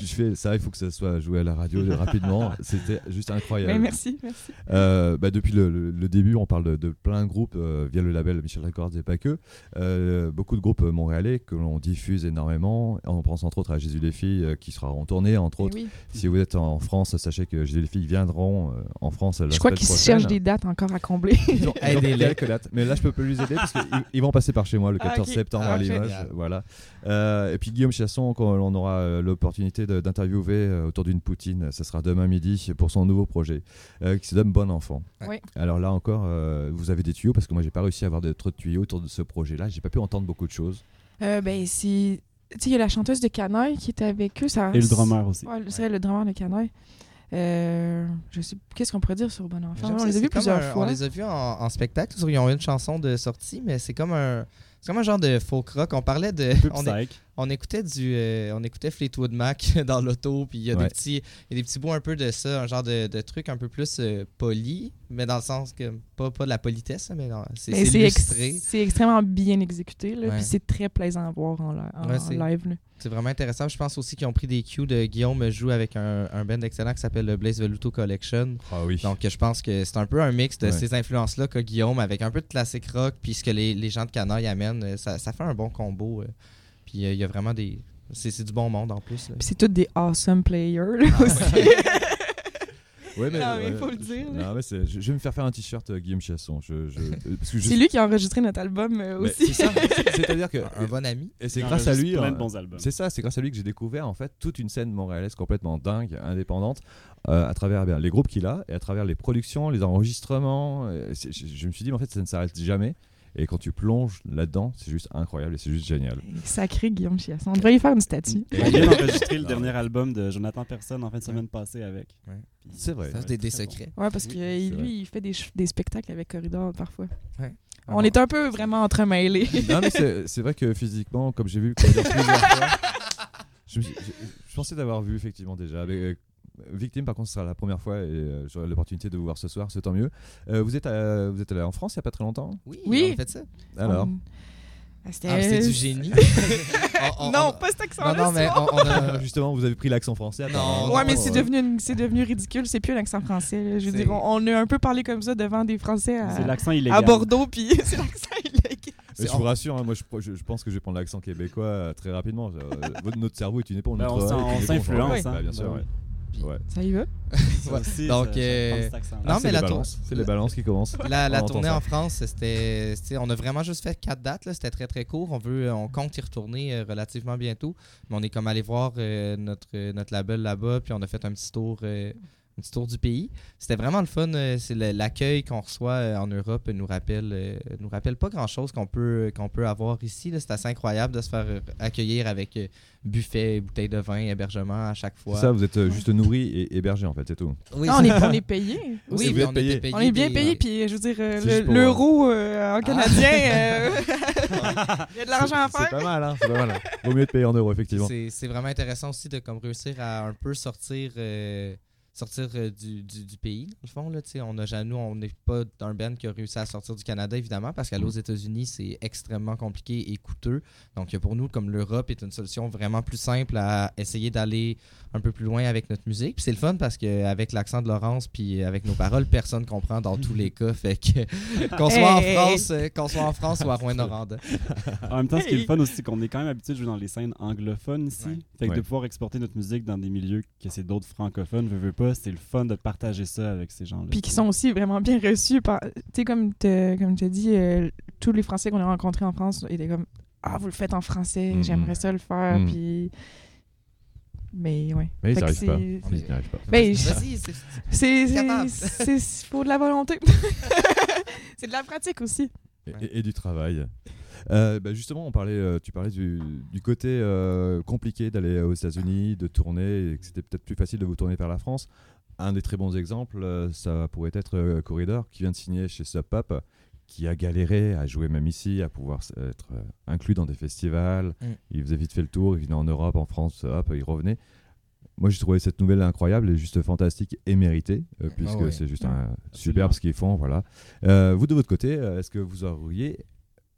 je fais ça, il faut que ça soit joué à la radio rapidement. C'était juste incroyable. Mais merci, merci. Euh, bah, depuis le, le- le début, on parle de, de plein de groupes euh, via le label Michel Records et pas que. Euh, beaucoup de groupes montréalais que l'on diffuse énormément. On pense entre autres à Jésus les filles euh, qui sera en tournée, entre Eh autres. oui. Si vous êtes en France, sachez que Jésus les filles viendront euh, en France la Je crois qu'ils cherchent des dates encore à combler. Ils ont, ils ont Aidez-les. quelques dates. Mais là, je peux pas les aider parce qu'ils ils vont passer par chez moi le Ah, 14 ok. septembre Ah, à ok. Limoges. Voilà. Euh, et puis Guillaume Chasson, quand on aura l'opportunité de- d'interviewer euh, autour d'une poutine, ce sera demain midi pour son nouveau projet euh, qui se nomme Bon Enfant. Oui. Alors là encore, euh, vous avez des tuyaux parce que moi, j'ai pas réussi à avoir de, trop de tuyaux autour de ce projet-là. J'ai pas pu entendre beaucoup de choses. Euh, ben. Tu sais, il y a la chanteuse de Canoë qui était avec eux. Ça... et le drummer aussi. Ouais, c'est le drummer de Canoë. Euh, je sais. Qu'est-ce qu'on pourrait dire sur Bon Enfant? On ça, les a vus plusieurs un- fois. On les a vus en, en spectacle. Ils ont une chanson de sortie, mais c'est comme un. C'est comme un genre de folk rock. On parlait de. On, on écoutait du. euh, on écoutait Fleetwood Mac dans l'auto, puis il y a Ouais. des petits. Il y a des petits bouts un peu de ça, un genre de, de truc un peu plus euh, poli, mais dans le sens que. Pas, pas de la politesse, mais non, c'est ex- illustré. c'est extrêmement bien exécuté. Là, Ouais. Puis c'est très plaisant à voir en, Ouais, live. là. C'est vraiment intéressant. Je pense aussi qu'ils ont pris des cues de Guillaume joue avec un, un band excellent qui s'appelle le Blaze Veluto Collection. Ah oui. Donc, je pense que c'est un peu un mix de Ouais. ces influences-là qu'a Guillaume avec un peu de classique rock, puis ce que les, les gens de Canaille amènent. euh, Ça, ça fait un bon combo. euh. Puis, euh, il y a vraiment des. C'est c'est du bon monde en plus. c'est tous des awesome players là, Ah, aussi. Ouais, mais, Ah, mais ouais, faut le dire, non, mais je, je vais me faire faire un t-shirt euh, Guillaume Chasson. Je, je- euh, je- c'est lui qui a enregistré notre album euh, aussi. c'est ça. C'est- C'est-à-dire que. Un bon ami. Et c'est Il grâce à lui. albums. C'est ça, c'est grâce à lui que j'ai découvert en fait toute une scène montréalaise complètement dingue, indépendante, euh, à travers eh bien, les groupes qu'il a et à travers les productions, les enregistrements. je, je me suis dit, mais en fait, ça ne s'arrête jamais. Et quand tu plonges là-dedans, c'est juste incroyable et c'est juste génial. Sacré Guillaume Chiasson. On devrait y faire une statue. Et on vient d'enregistrer le Ah dernier album de Jonathan Personne en fin de semaine passée avec. Ouais. C'est vrai. Ça, c'est des, très bon. secrets. Ouais, parce Oui, que vrai. lui, il fait des, spectacles avec Corridor parfois. Ouais. On est un peu vraiment entremêlés. non, mais c'est c'est vrai que physiquement, comme j'ai vu Corridor plusieurs fois, je, pensais d'avoir vu effectivement déjà. Euh, Victime, par contre, ce sera la première fois et euh, j'aurai l'opportunité de vous voir ce soir, c'est tant mieux. Euh, vous, êtes à- vous êtes allé en France il n'y a pas très longtemps? Oui, Oui. on a fait ça. Alors On- Ah, c'était- Ah, c'est du génie. On- on- non, on- pas cet accent-là. Non, non, mais on, on a. Justement, vous avez pris l'accent français. Non, apparemment. Ouais, mais non, c'est euh, devenu, une- c'est devenu ridicule. C'est plus un accent français. là. Je veux C'est- dire, on, on a un peu parlé comme ça devant des Français à, C'est l'accent illégal. à Bordeaux, puis c'est l'accent illégal. Mais C'est- je vous rassure, hein, moi je, je- je pense que je vais prendre l'accent québécois euh, très rapidement. Euh, votre- notre cerveau est une éponge. Ben, notre on s'en- oreille est on une éponge. s'influence, Ouais, hein. bah, bien sûr. Ben ouais. Puis- Ouais. Ça y aussi, Donc, ça- euh, accent-là. non, Ah, mais c'est la les tour- balances. C'est les balances qui commencent. La, la tournée en France, c'était, on a vraiment juste fait quatre dates. là. C'était très très court. On veut, on compte y retourner euh, relativement bientôt. Mais on est comme allé voir euh, notre, euh, notre label là-bas, puis on a fait un petit tour, euh, un petit tour du pays. C'était vraiment le fun. euh, c'est l'accueil qu'on reçoit euh, en Europe nous rappelle, euh, nous rappelle pas grand chose qu'on peut, qu'on peut avoir ici. C'est assez incroyable de se faire accueillir avec buffet, bouteille de vin, hébergement à chaque fois. C'est ça, vous êtes juste nourri et hébergé en fait, c'est tout. Oui, Non, on, est, on est payé. oui, vous mais êtes on payé. était payé. On est bien payé, puis je veux dire, C'est l'euro euh, en canadien, Ah. euh, il y a de l'argent à C'est- C'est faire. pas mal, hein. C'est pas mal. hein. Vaut mieux être payé en euros, effectivement. C'est c'est vraiment intéressant aussi de comme réussir à un peu sortir euh, sortir euh, du, du, du pays, dans le fond. Là, tu sais. on a, nous, on n'est pas un band qui a réussi à sortir du Canada, évidemment, parce qu'aller aux États-Unis, c'est extrêmement compliqué et coûteux. Donc, pour nous, comme l'Europe est une solution vraiment plus simple à essayer d'aller un peu plus loin avec notre musique. Puis c'est le fun parce qu'avec l'accent de Laurence puis avec nos paroles, personne comprend dans tous les cas. Fait que qu'on soit en Hey! France, qu'on soit en France ou à Rouen-Noranda. En même temps, ce qui est le fun aussi, c'est qu'on est quand même habitué de jouer dans les scènes anglophones ici. Ouais. Fait que Ouais. de pouvoir exporter notre musique dans des milieux que c'est d'autres francophones, veux, veux pas, c'est le fun de partager ça avec ces gens-là. Puis qui sont aussi vraiment bien reçus par. Tu sais, comme tu comme t'as dit, euh, tous les Français qu'on a rencontrés en France étaient comme Ah, vous le faites en français, Mhm. j'aimerais ça le faire. Mhm. Puis. Mais ouais. Mais ils Fait n'y que arrivent pas. Ils n'y arrivent pas. Ben, c'est- c'est. capable. C'est c'est pour de la volonté. c'est de la pratique aussi. Et, et- et du travail. Euh, bah, justement, on parlait, euh, tu parlais du, du côté euh, compliqué d'aller aux États-Unis, de tourner, et que c'était peut-être plus facile de vous tourner vers la France. Un des très bons exemples, ça pourrait être Corridor, qui vient de signer chez Sub Pop, qui a galéré à jouer même ici, à pouvoir être euh, inclus dans des festivals. Mm. Il faisait vite fait le tour, il venait en Europe, en France, hop, il revenait. Moi, j'ai trouvé cette nouvelle incroyable et juste fantastique et méritée, euh, puisque ouais. c'est juste Ouais. un superbe ce qu'ils font. Voilà. Euh, vous, de votre côté, est-ce que vous auriez,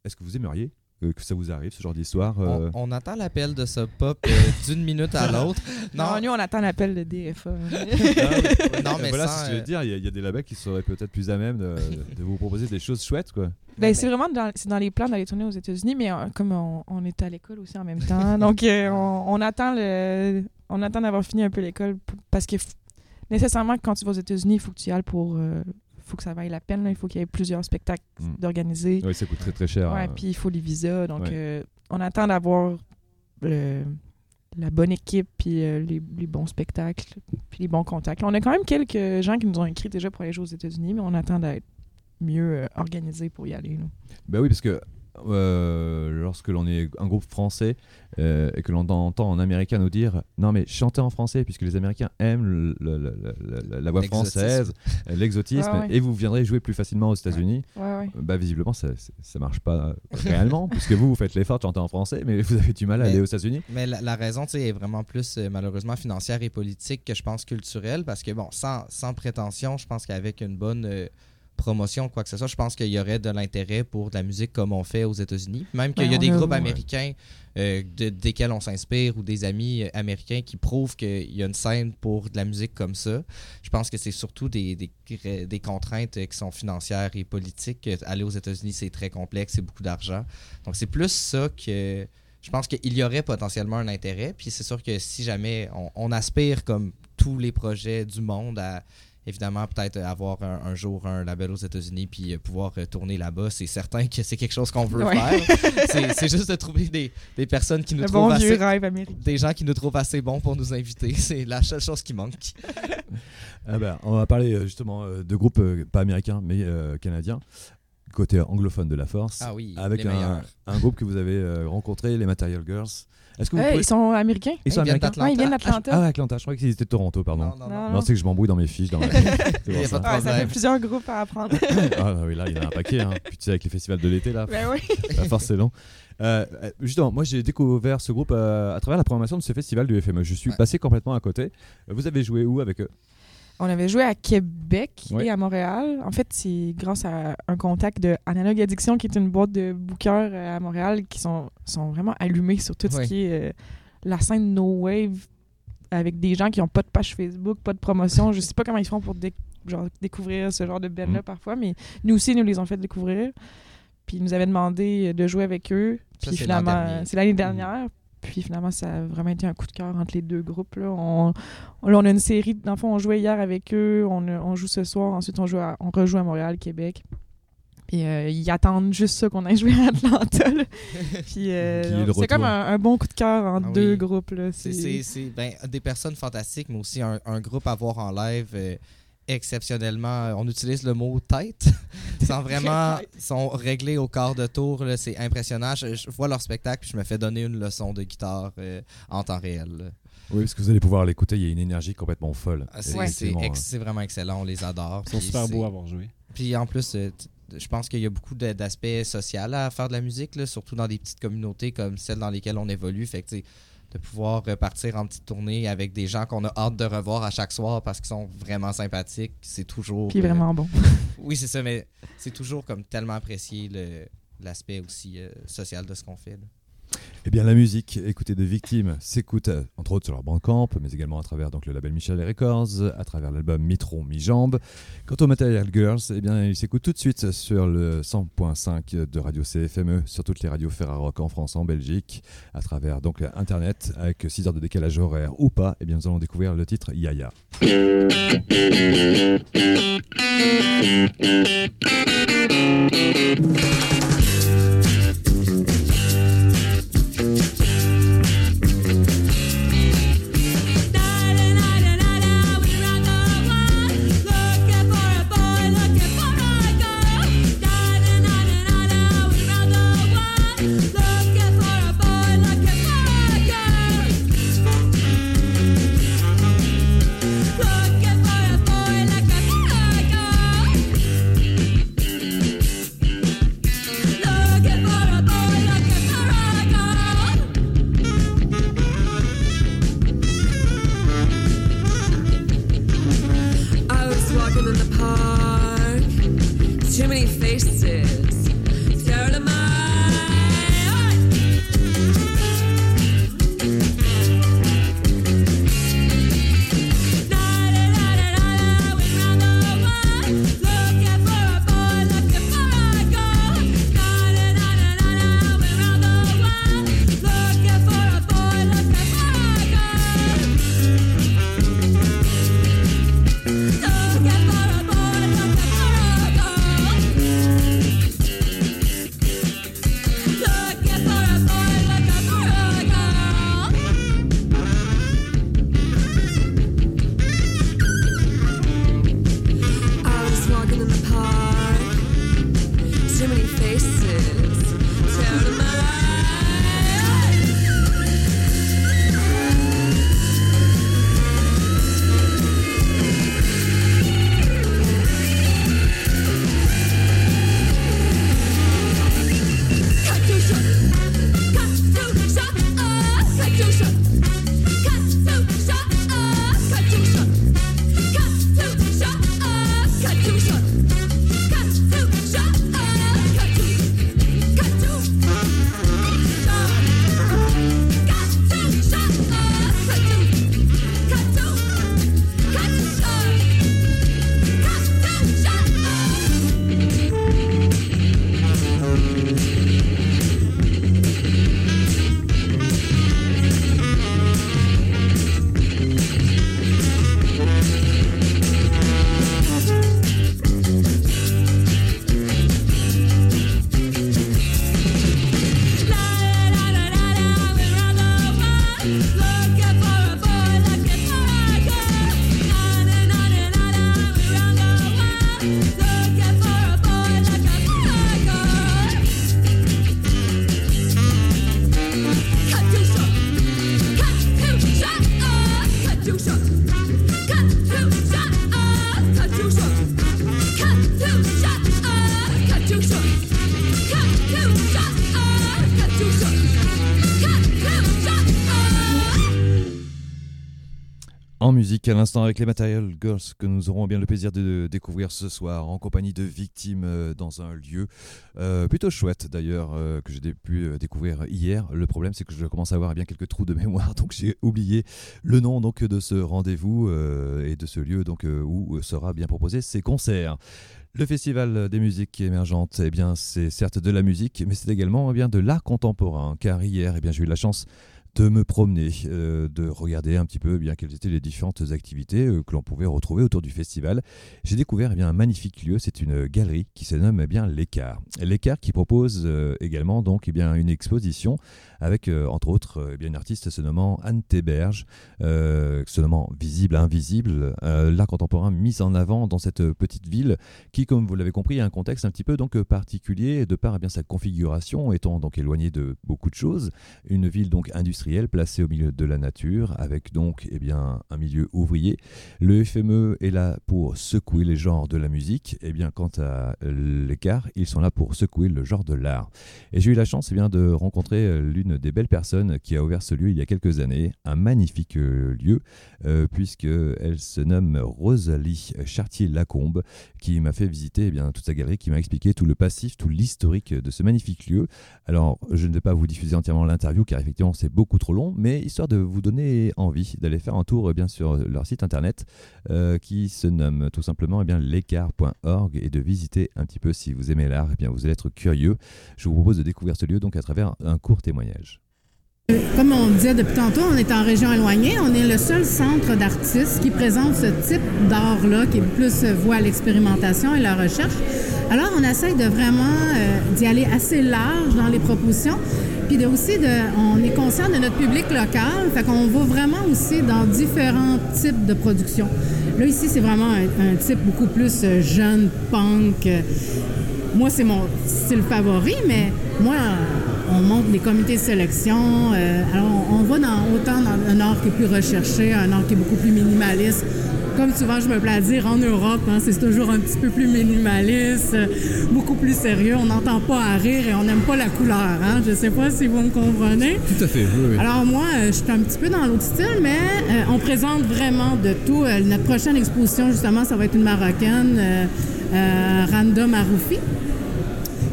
est-ce que vous aimeriez que ça vous arrive, ce genre d'histoire euh, On, on attend l'appel de ce pop euh, d'une minute à l'autre. Non, nous, on attend l'appel de DFA. non, mais voilà sans, ce que je veux euh, dire. Il y, a- il y a des labels qui seraient peut-être plus à même de, de vous proposer des choses chouettes, quoi. Ben, c'est vraiment dans, c'est dans les plans d'aller tourner aux États-Unis, mais euh, comme on, on est à l'école aussi en même temps, donc euh, on, on attend le, on attend d'avoir fini un peu l'école parce que nécessairement quand tu vas aux États-Unis, il faut que tu y ailles pour, euh, faut que ça vaille la peine. là. Il faut qu'il y ait plusieurs spectacles Mm. d'organiser. Oui, ça coûte très très cher. Ouais, hein. puis il faut les visas, donc Ouais. euh, on attend d'avoir le- la bonne équipe puis euh, les, les bons spectacles puis les bons contacts. Là, on a quand même quelques gens qui nous ont écrit déjà pour aller jouer aux États-Unis, mais on attend d'être mieux euh, organisé pour y aller. là. Ben oui, parce que euh, lorsque l'on est un groupe français euh, et que l'on entend en américain nous dire non mais chantez en français puisque les Américains aiment le- le- le- le- le- la voix française, euh, l'exotisme, Ouais, ouais. et vous viendrez jouer plus facilement aux États-Unis. Ouais, ouais. Bah visiblement ça, ça- marche pas réellement puisque vous vous faites l'effort de chanter en français mais vous avez du mal à Mais- aller aux États-Unis. Mais la, la raison, est vraiment plus euh, malheureusement financière et politique que je pense culturelle, parce que bon, sans, sans prétention, je pense qu'avec une bonne euh, promotion, quoi que ce soit, je pense qu'il y aurait de l'intérêt pour de la musique comme on fait aux États-Unis. Même qu'il y a des on a- groupes ouais. américains euh, de- desquels on s'inspire ou des amis euh, américains qui prouvent qu'il y a une scène pour de la musique comme ça. Je pense que c'est surtout des, des, des contraintes euh, qui sont financières et politiques. Aller aux États-Unis, c'est très complexe, c'est beaucoup d'argent. Donc c'est plus ça que je pense qu'il y aurait potentiellement un intérêt. Puis c'est sûr que si jamais on, on aspire, comme tous les projets du monde, à évidemment peut-être avoir un, un jour un label aux États-Unis puis euh, pouvoir euh, tourner là-bas, c'est certain que c'est quelque chose qu'on veut Ouais. faire. C'est- c'est juste de trouver des, des personnes qui nous Le trouvent bon vieux assez, rêve des gens qui nous trouvent assez bons pour nous inviter. C'est la seule chose qui manque. Ah bah, on va parler euh, justement de groupes pas américains mais euh, canadiens côté anglophone de la force Ah oui, avec un, groupe que vous avez rencontré les Material Girls. Est-ce que vous pouvez- Ils sont américains? Ils sont Ils viennent américains? Ouais, ils viennent d'Atlanta. Ah, ouais, Atlanta, je croyais qu'ils étaient de Toronto, pardon. Non, non, non. Non, Non, c'est que je m'embrouille dans mes fiches. Dans ma- Il y a ça. pas de Ouais, ça fait plusieurs groupes à apprendre. ah oui, là, il y en a un paquet. Hein. Puis tu sais, avec les festivals de l'été, là, ben oui. la force c'est long. Euh, euh, justement, moi j'ai découvert ce groupe euh, à travers la programmation de ce festival du FME. Je suis Ouais. passé complètement à côté. Euh, Vous avez joué où avec eux? On avait joué à Québec Ouais. et à Montréal. En fait, c'est grâce à un contact de Analogue Addiction, qui est une boîte de bookers euh, à Montréal, qui sont, sont vraiment allumés sur tout Ouais. ce qui est euh, la scène No Wave, avec des gens qui n'ont pas de page Facebook, pas de promotion. Je sais pas comment ils font pour genre, découvrir ce genre de band-là Mm. parfois, mais nous aussi, nous les ont fait découvrir. Puis ils nous avaient demandé de jouer avec eux. Ça, Puis finalement, c'est l'année dernière. Puis finalement, ça a vraiment été un coup de cœur entre les deux groupes. Là. On, là, on a une série. Dans le fond, on jouait hier avec eux. On, on joue ce soir. Ensuite, on, joue à- on rejoue à Montréal, Québec. Puis euh, ils attendent juste ça qu'on aille jouer à Atlanta. là. Puis euh, c'est comme un, un bon coup de cœur entre Ah deux oui. groupes. Là. C'est- C'est- C'est c'est, ben, des personnes fantastiques, mais aussi un, un groupe à voir en live euh, exceptionnellement. On utilise le mot tête. Ils sont vraiment sont réglés au quart de tour. là, C'est impressionnant. Je, je vois leur spectacle puis je me fais donner une leçon de guitare euh, en temps réel. là. Oui, parce que vous allez pouvoir l'écouter. Il y a une énergie complètement folle. Ah, C'est ex- vraiment excellent. On les adore. Ils sont super beaux à avoir joué. Puis en plus, euh, je pense qu'il y a beaucoup d'aspects sociaux à faire de la musique, là, surtout dans des petites communautés comme celles dans lesquelles on évolue. Fait que, de pouvoir repartir en petite tournée avec des gens qu'on a hâte de revoir à chaque soir parce qu'ils sont vraiment sympathiques. C'est toujours. Puis euh, vraiment bon. oui, c'est ça, mais c'est toujours comme tellement apprécié le- l'aspect aussi euh, social de ce qu'on fait. là. Eh bien, la musique écoutée de Victimes s'écoute euh, entre autres sur leur Bandcamp, mais également à travers donc, le label Michel Records, à travers l'album Mitron Mi-Jambe. Quant au Material Girls, eh bien, il s'écoute tout de suite sur le 100.5 de Radio CFME, sur toutes les radios Ferrarock en France, en Belgique, à travers donc Internet, avec 6 heures de décalage horaire ou pas. Eh bien, nous allons découvrir le titre Yaya. Musique, à l'instant, avec les Material Girls, que nous aurons bien le plaisir de découvrir ce soir en compagnie de victimes euh, dans un lieu euh, plutôt chouette d'ailleurs, euh, que j'ai pu découvrir hier. Le problème, c'est que je commence à avoir eh bien quelques trous de mémoire, donc j'ai oublié le nom donc de ce rendez-vous et de ce lieu donc où sera bien proposé ces concerts. Le festival des musiques émergentes, eh bien, c'est certes de la musique, mais c'est également eh bien de l'art contemporain. Car hier, eh bien, j'ai eu la chance de me promener, euh, de regarder un petit peu eh bien quelles étaient les différentes activités euh, que l'on pouvait retrouver autour du festival. J'ai découvert eh bien un magnifique lieu, c'est une galerie qui se nomme eh bien l'écart. L'écart qui propose euh, également donc bien une exposition avec euh, entre autres euh, eh bien une artiste se nommant Anne Théberge, euh, se nommant Visible Invisible, l'art contemporain mis en avant dans cette petite ville qui comme vous l'avez compris a un contexte un petit peu donc particulier de par eh bien sa configuration étant donc éloignée de beaucoup de choses, une ville donc industrielle industriel placé au milieu de la nature, avec donc eh bien, un milieu ouvrier. Le FME est là pour secouer les genres de la musique, et bien quant à l'écart, ils sont là pour secouer le genre de l'art. Et j'ai eu la chance eh bien, de rencontrer euh, des belles personnes qui a ouvert ce lieu il y a quelques années, un magnifique euh, lieu, euh, puisqu'elle se nomme Rosalie Chartier-Lacombe, qui m'a fait visiter eh bien, toute sa galerie, qui m'a expliqué tout le passif, tout l'historique de ce magnifique lieu. Alors, je ne vais pas vous diffuser entièrement l'interview, car effectivement, c'est beaucoup trop long, mais histoire de vous donner envie d'aller faire un tour eh bien, sur leur site internet, euh, qui se nomme tout simplement eh l'écart.org, et de visiter un petit peu si vous aimez l'art, eh vous allez être curieux. Je vous propose de découvrir ce lieu donc à travers un court témoignage. Comme on disait depuis tantôt, on est en région éloignée. On est le seul centre d'artistes qui présente ce type d'art-là, qui est plus voie à l'expérimentation et la recherche. Alors, on essaye de vraiment euh, d'y aller assez large dans les propositions. Puis de, aussi, de, on est conscient de notre public local. Fait qu'on va vraiment aussi dans différents types de productions. Là, ici, c'est vraiment un, type beaucoup plus euh, jeune, punk. euh, moi, c'est mon style favori, mais moi, on monte des comités de sélection. euh, alors, on, on va dans, autant dans un art qui est plus recherché, un art qui est beaucoup plus minimaliste. Comme souvent, je me plais à dire, en Europe, hein, c'est toujours un petit peu plus minimaliste, euh, beaucoup plus sérieux. On n'entend pas à rire et on n'aime pas la couleur. Hein? Je ne sais pas si vous me comprenez. Tout à fait, oui, oui. Alors moi, euh, je suis un petit peu dans l'autre style, mais on présente vraiment de tout. Notre prochaine exposition, justement, ça va être une Marocaine, euh, Randa Maroufi.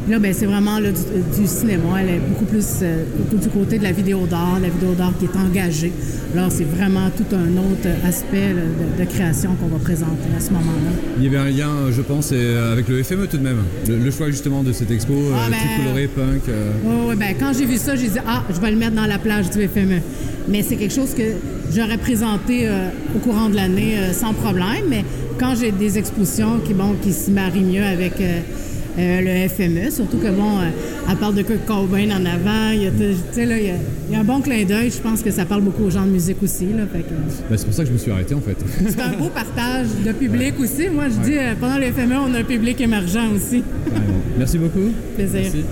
Là, ben, c'est vraiment là, du, du cinéma. Elle est beaucoup plus euh, du côté de la vidéo d'art, la vidéo d'art qui est engagée. Alors, c'est vraiment tout un autre aspect là, de, de création qu'on va présenter à ce moment-là. Il y avait un lien, je pense, euh, avec le FME tout de même. Le, le choix justement de cette expo, euh, Ah, ben- tout coloré, punk. euh, ouais, ben, quand j'ai vu ça, j'ai dit, ah, je vais le mettre dans la plage du FME. Mais c'est quelque chose que j'aurais présenté euh, au courant de l'année sans problème. Mais quand j'ai des expositions qui, bon, qui se marient mieux avec euh, le FME, surtout que, bon, euh, elle parle de Kurt Cobain en avant, il y a, tu sais, là, il y a- il y a un bon clin d'œil. Je pense que ça parle beaucoup aux gens de musique aussi. Là, fait que, bah, c'est pour ça que je me suis arrêté en fait. c'est un beau partage de public aussi. Moi, je dis, euh, pendant le FME, on a un public émergent aussi. Merci beaucoup. Plaisir. Merci.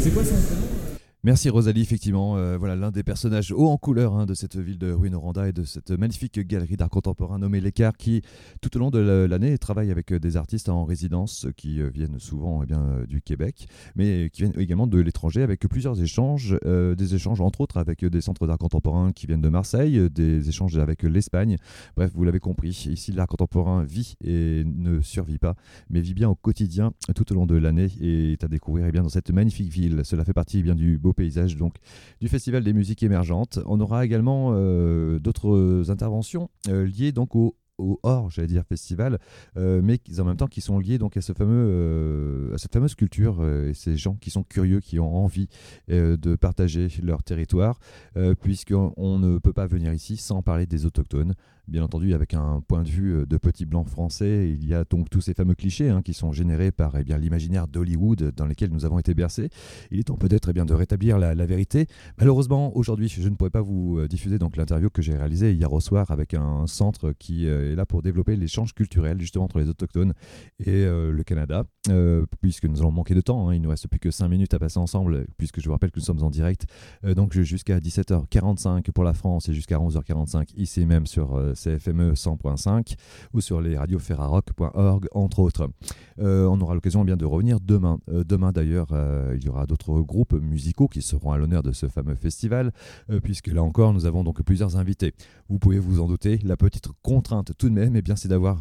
C'est quoi son Merci Rosalie, effectivement, euh, voilà l'un des personnages haut en couleur hein, de cette ville de Ruinoranda et de cette magnifique galerie d'art contemporain nommée L'Écart qui, tout au long de la- l'année, travaille avec euh, des artistes en résidence euh, qui viennent souvent eh bien, du Québec, mais qui viennent également de l'étranger avec plusieurs échanges, des échanges entre autres avec des centres d'art contemporain qui viennent de Marseille, des échanges avec l'Espagne. Bref, vous l'avez compris, ici l'art contemporain vit et ne survit pas, mais vit bien au quotidien tout au long de l'année et est à découvrir eh bien, dans cette magnifique ville. Cela fait partie eh bien, du beau paysage donc du Festival des musiques émergentes. On aura également euh, d'autres interventions euh, liées donc au au hors, j'allais dire festival, euh, mais en même temps qui sont liés donc à ce fameux, à cette fameuse culture et ces gens qui sont curieux, qui ont envie de partager leur territoire, puisqu'on on ne peut pas venir ici sans parler des autochtones. Bien entendu, avec un point de vue euh, de petit blanc français, il y a donc tous ces fameux clichés hein, qui sont générés par eh l'imaginaire d'Hollywood dans lesquels nous avons été bercés. Il est temps peut-être eh de rétablir la, vérité. Malheureusement, aujourd'hui, je ne pourrais pas vous euh, diffuser l'interview que j'ai réalisée hier au soir avec un centre qui euh, est là pour développer l'échange culturel justement entre les autochtones et euh, le Canada, euh, puisque nous allons manquer de temps. hein. il ne nous reste plus que 5 minutes à passer ensemble, puisque je vous rappelle que nous sommes en direct. Euh, donc jusqu'à 17h45 pour la France et jusqu'à 11h45 ici même sur euh, CFME 100.5 ou sur les radios ferrarock.org entre autres. Euh, on aura l'occasion eh bien de revenir demain. Euh, demain d'ailleurs, euh, il y aura d'autres groupes musicaux qui seront à l'honneur de ce fameux festival, puisque là encore nous avons donc plusieurs invités. Vous pouvez vous en douter. La petite contrainte tout de même, eh bien, c'est d'avoir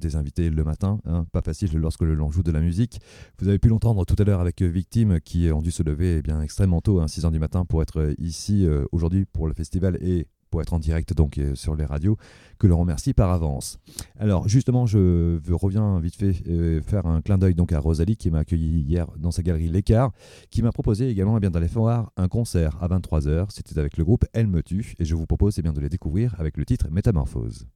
des invités le matin. hein. Pas facile lorsque l'on joue de la musique. Vous avez pu l'entendre tout à l'heure avec Victime qui ont dû se lever eh bien, extrêmement tôt, hein, 6h du matin, pour être ici aujourd'hui pour le festival et pour être en direct donc euh, sur les radios, que l'on remercie par avance. Alors justement, je reviens vite fait euh, faire un clin d'œil donc à Rosalie qui m'a accueilli hier dans sa galerie L'Écart, qui m'a proposé également eh d'aller voir un concert à 23h. C'était avec le groupe Elle me tue et je vous propose eh bien, de les découvrir avec le titre. Métamorphose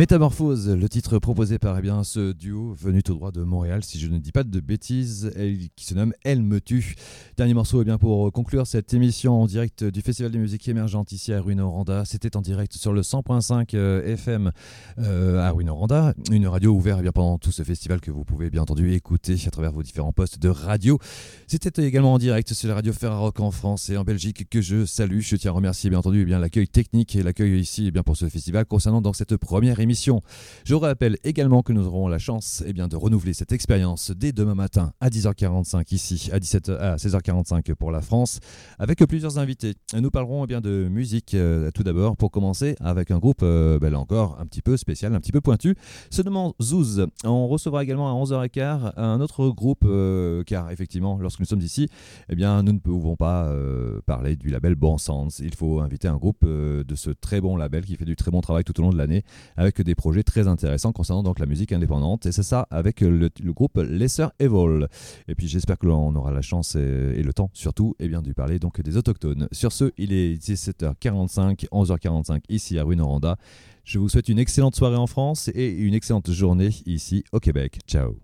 Métamorphose, le titre proposé par eh bien, ce duo venu tout droit de Montréal, si je ne dis pas de bêtises, qui se nomme Elle me tue. Dernier morceau eh bien, pour conclure cette émission en direct du Festival de musique émergente ici à Ruinoranda. C'était en direct sur le 100.5 euh, FM euh, à Ruinoranda, une radio ouverte eh bien, pendant tout ce festival que vous pouvez bien entendu écouter à travers vos différents postes de radio. C'était également en direct sur la radio Ferrarock en France et en Belgique que je salue. Je tiens à remercier bien entendu eh bien, l'accueil technique et l'accueil ici eh bien, pour ce festival concernant donc cette première émission. Je vous rappelle également que nous aurons la chance eh bien, de renouveler cette expérience dès demain matin à 10h45 ici, à, 17, à 16h45 pour la France, avec plusieurs invités. Nous parlerons eh bien, de musique euh, tout d'abord pour commencer avec un groupe euh, ben, là encore un petit peu spécial, un petit peu pointu, se nommant Zouz. On recevra également à 11h15 un autre groupe euh, car effectivement lorsque nous sommes ici, eh bien, nous ne pouvons pas euh, parler du label Bon Sens. Il faut inviter un groupe de ce très bon label qui fait du très bon travail tout au long de l'année avec des projets très intéressants concernant donc la musique indépendante. Et c'est ça avec le, le groupe Lesser Evil. Et puis j'espère que l'on aura la chance et, le temps surtout et bien de parler donc des autochtones. Sur ce, il est 17h45, 11h45 ici à Ruinoranda. Je vous souhaite une excellente soirée en France et une excellente journée ici au Québec. Ciao.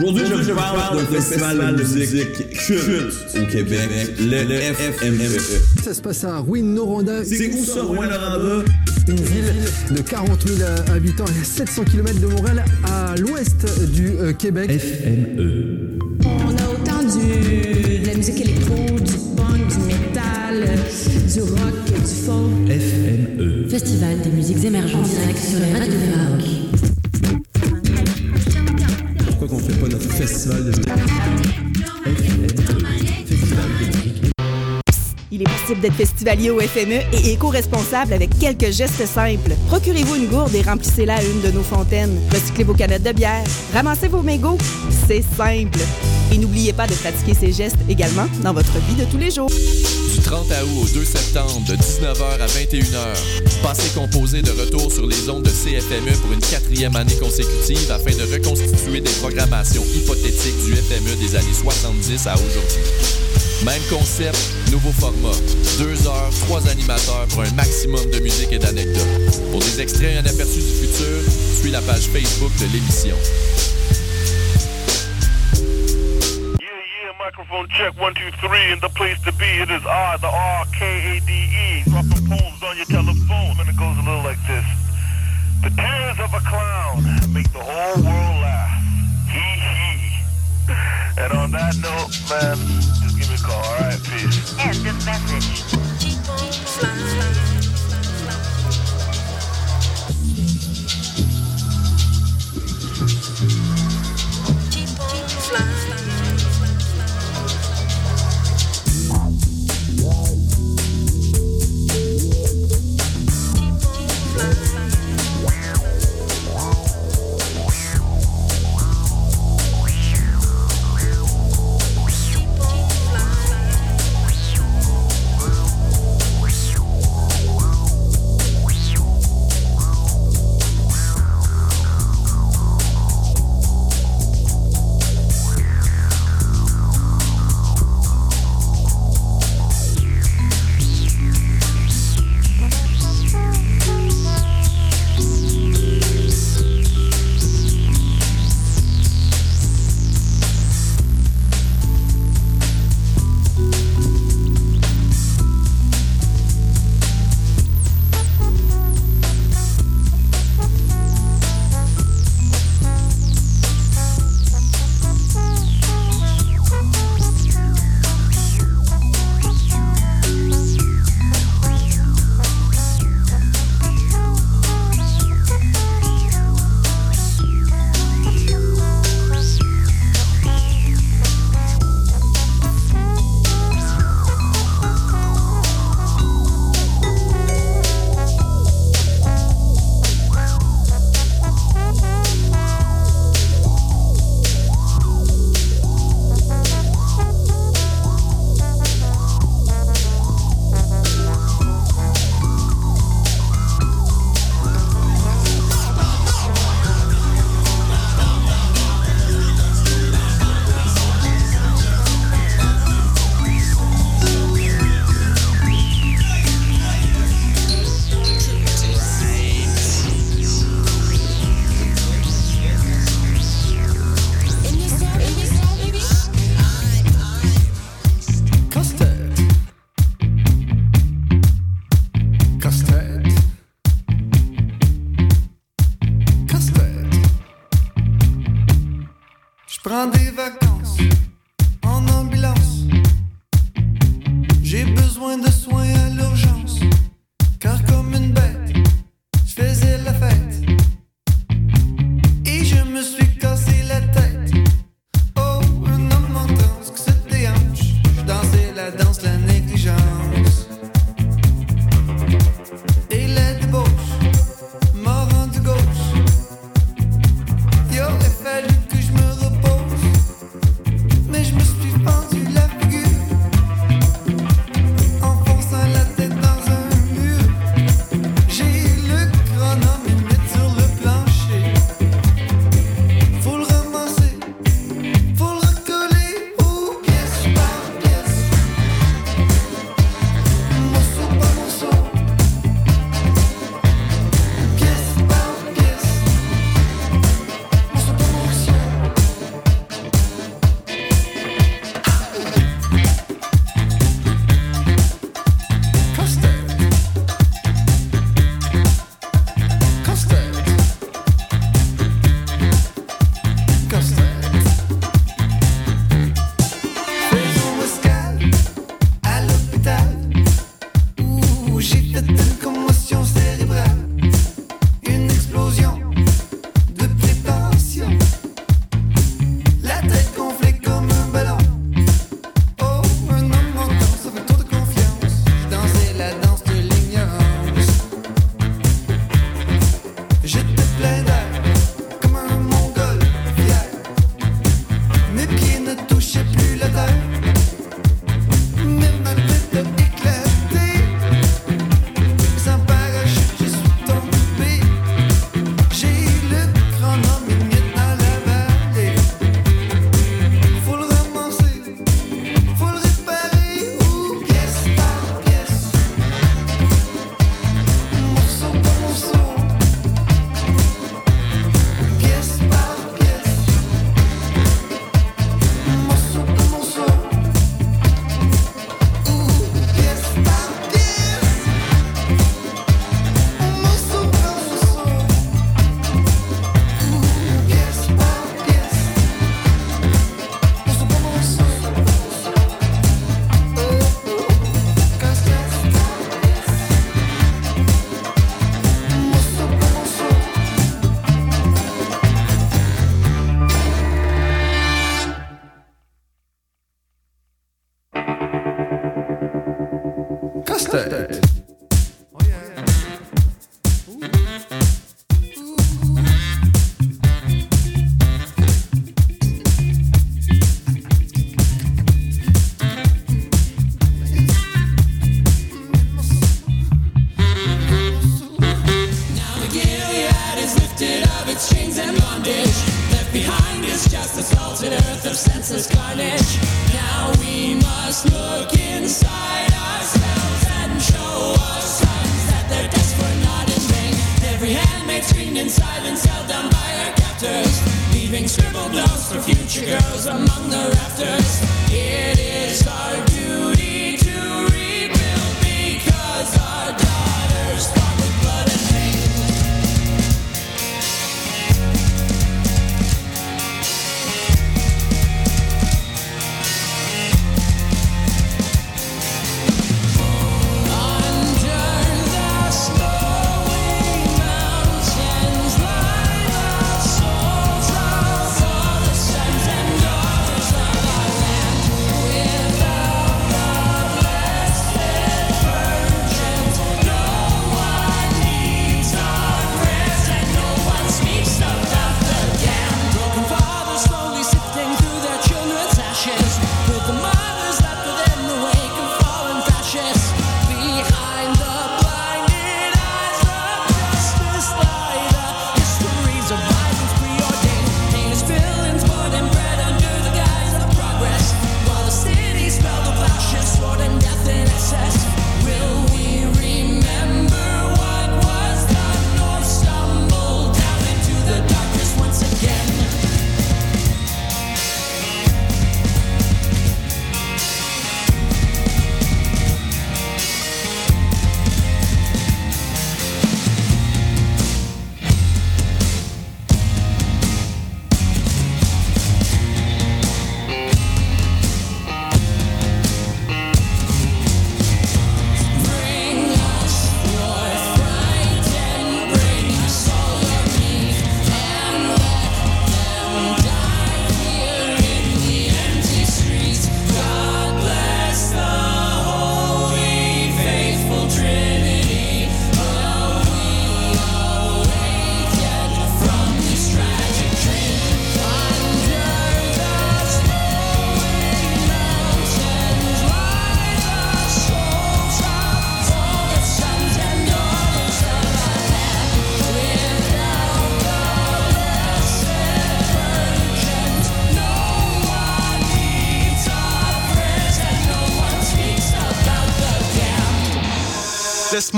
Aujourd'hui, je vous parle d'un festival de musique culte au Québec, le FME. Ça se passe à Rouyn-Noranda. C'est où ça, Rouyn-Noranda? Une ville de 40 000 habitants et à 700 km de Montréal, à l'ouest du euh, Québec. FME. On a autant du, de la musique électro, du punk, du métal, du rock, du folk. FME. Festival des musiques émergentes en direct sur les radios Il est possible d'être festivalier au FME et éco-responsable avec quelques gestes simples. Procurez-vous une gourde et remplissez-la à une de nos fontaines. Recyclez vos canettes de bière. Ramassez vos mégots. C'est simple. Et n'oubliez pas de pratiquer ces gestes également dans votre vie de tous les jours. Du 30 août au 2 septembre, de 19h à 21h, passez composé de retour sur les ondes de CFME pour une quatrième année consécutive afin de reconstituer des programmations hypothétiques du FME des années 70 à aujourd'hui. Même concept, nouveau format. Deux heures, trois animateurs pour un maximum de musique et d'anecdotes. Pour des extraits et un aperçu du futur, suis la page Facebook de l'émission. Microphone check one two three, and the place to be it is I, the R K A D E, dropping poems on your telephone, and it goes a little like this: The tears of a clown make the whole world laugh. Hee hee. And on that note, man, just give me a call. All right, peace. End of message.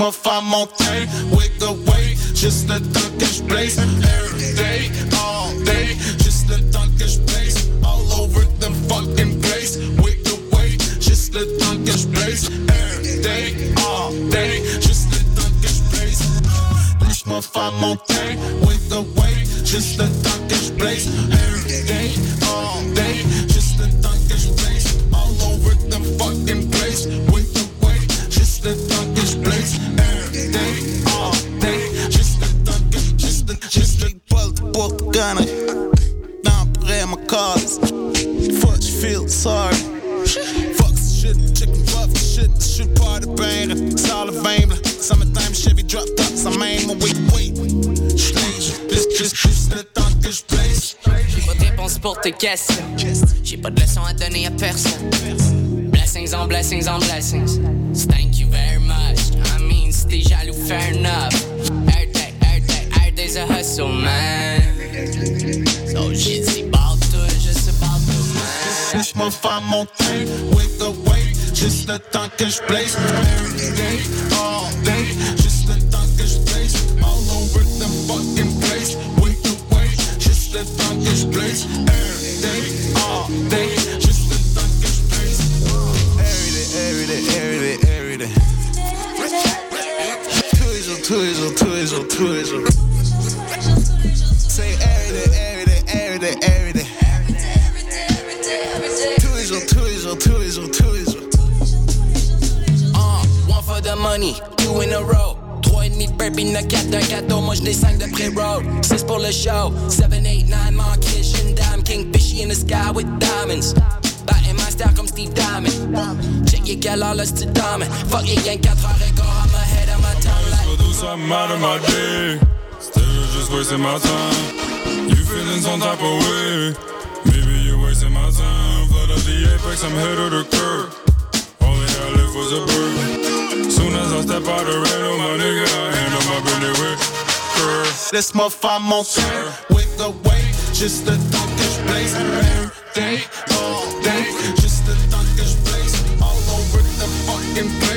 Laisse-moi faire mon thing, wake away, juste le temps que je blaze. Every day, all day, juste le temps que je blaze. All over the fucking place, wake away, juste le temps que je blaze. Every day, all day, juste le temps que je blaze. Laisse-moi faire mon wake away, juste le temps que je blaze. Every day, all day, juste le temps blaze. All over the fucking place, wake away, juste le temps blaze. J'ai pas de leçon à donner à personne. Blessings on blessings on blessings. Thank you very much. I mean, si t'es jaloux, fair enough. Every day, every day, every day's a hustle, man. So j'ai dit, barre toi, je sais tout, man. Laisse-moi faire mon thing, wake juste le temps que je blaze. J'n'ai cinq de pré-roll. Six pour le show. Seven, eight, nine, Mark Kitchen, Dime King, fishy in the sky with diamonds. Batting my style comme Steve Diamond. Check your gal, all us to diamond. Fuck your gang, 4 heures et go, I'm ahead of my time. Like, Go do out of my day. Still just wasting my time. You feeling some type of way? Maybe you're wasting my time. Flood of the apex, I'm head of the curve. Only I live was a bird. Soon as I step out the rail, oh, my nigga, I handle my business with curve. Laisse-moi faire mon thing, wake away, juste le temps que je day, all day, juste le temps blaze. All over the fucking place,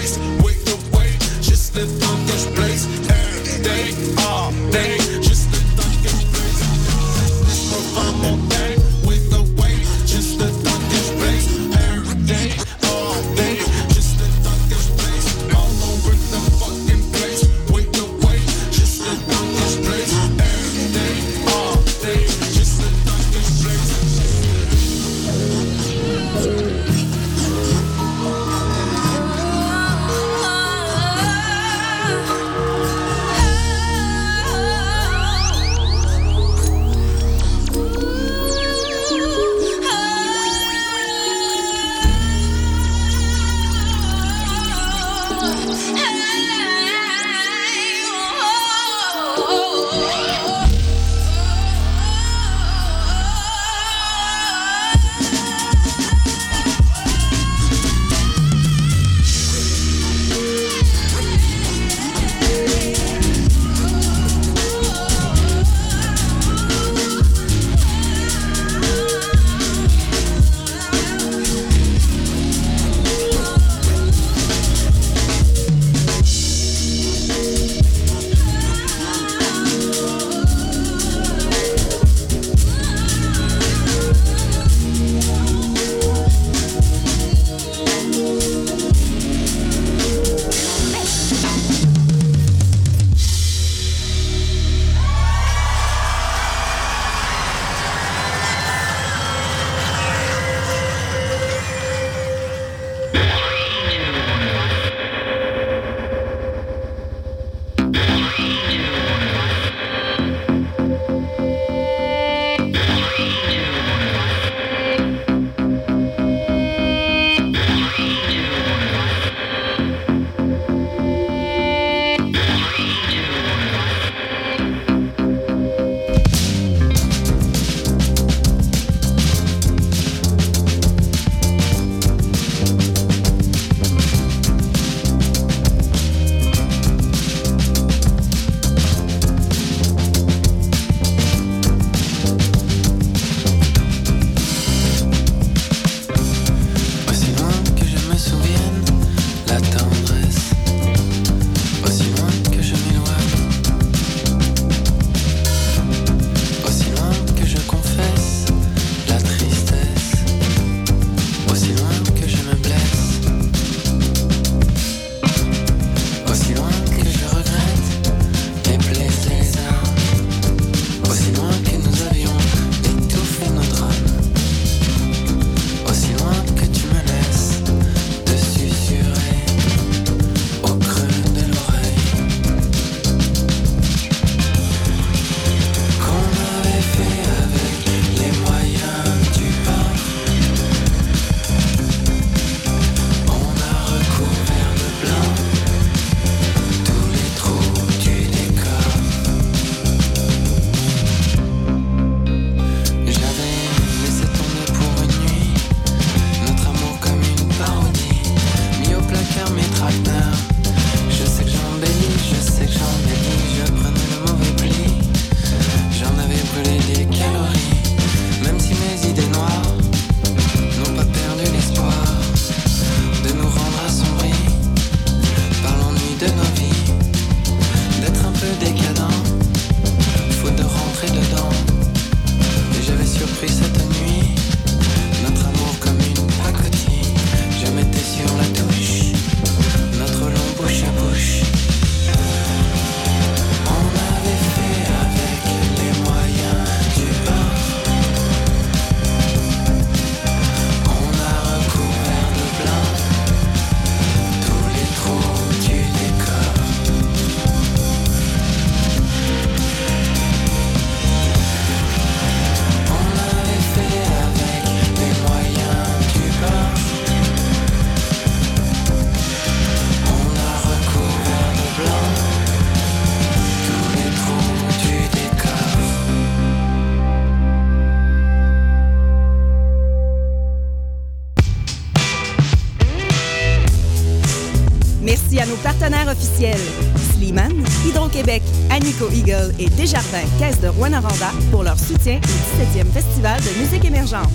Hydro-Québec, Anico Eagle et Desjardins Caisse de Rouen-Noranda pour leur soutien au 17e Festival de musique émergente.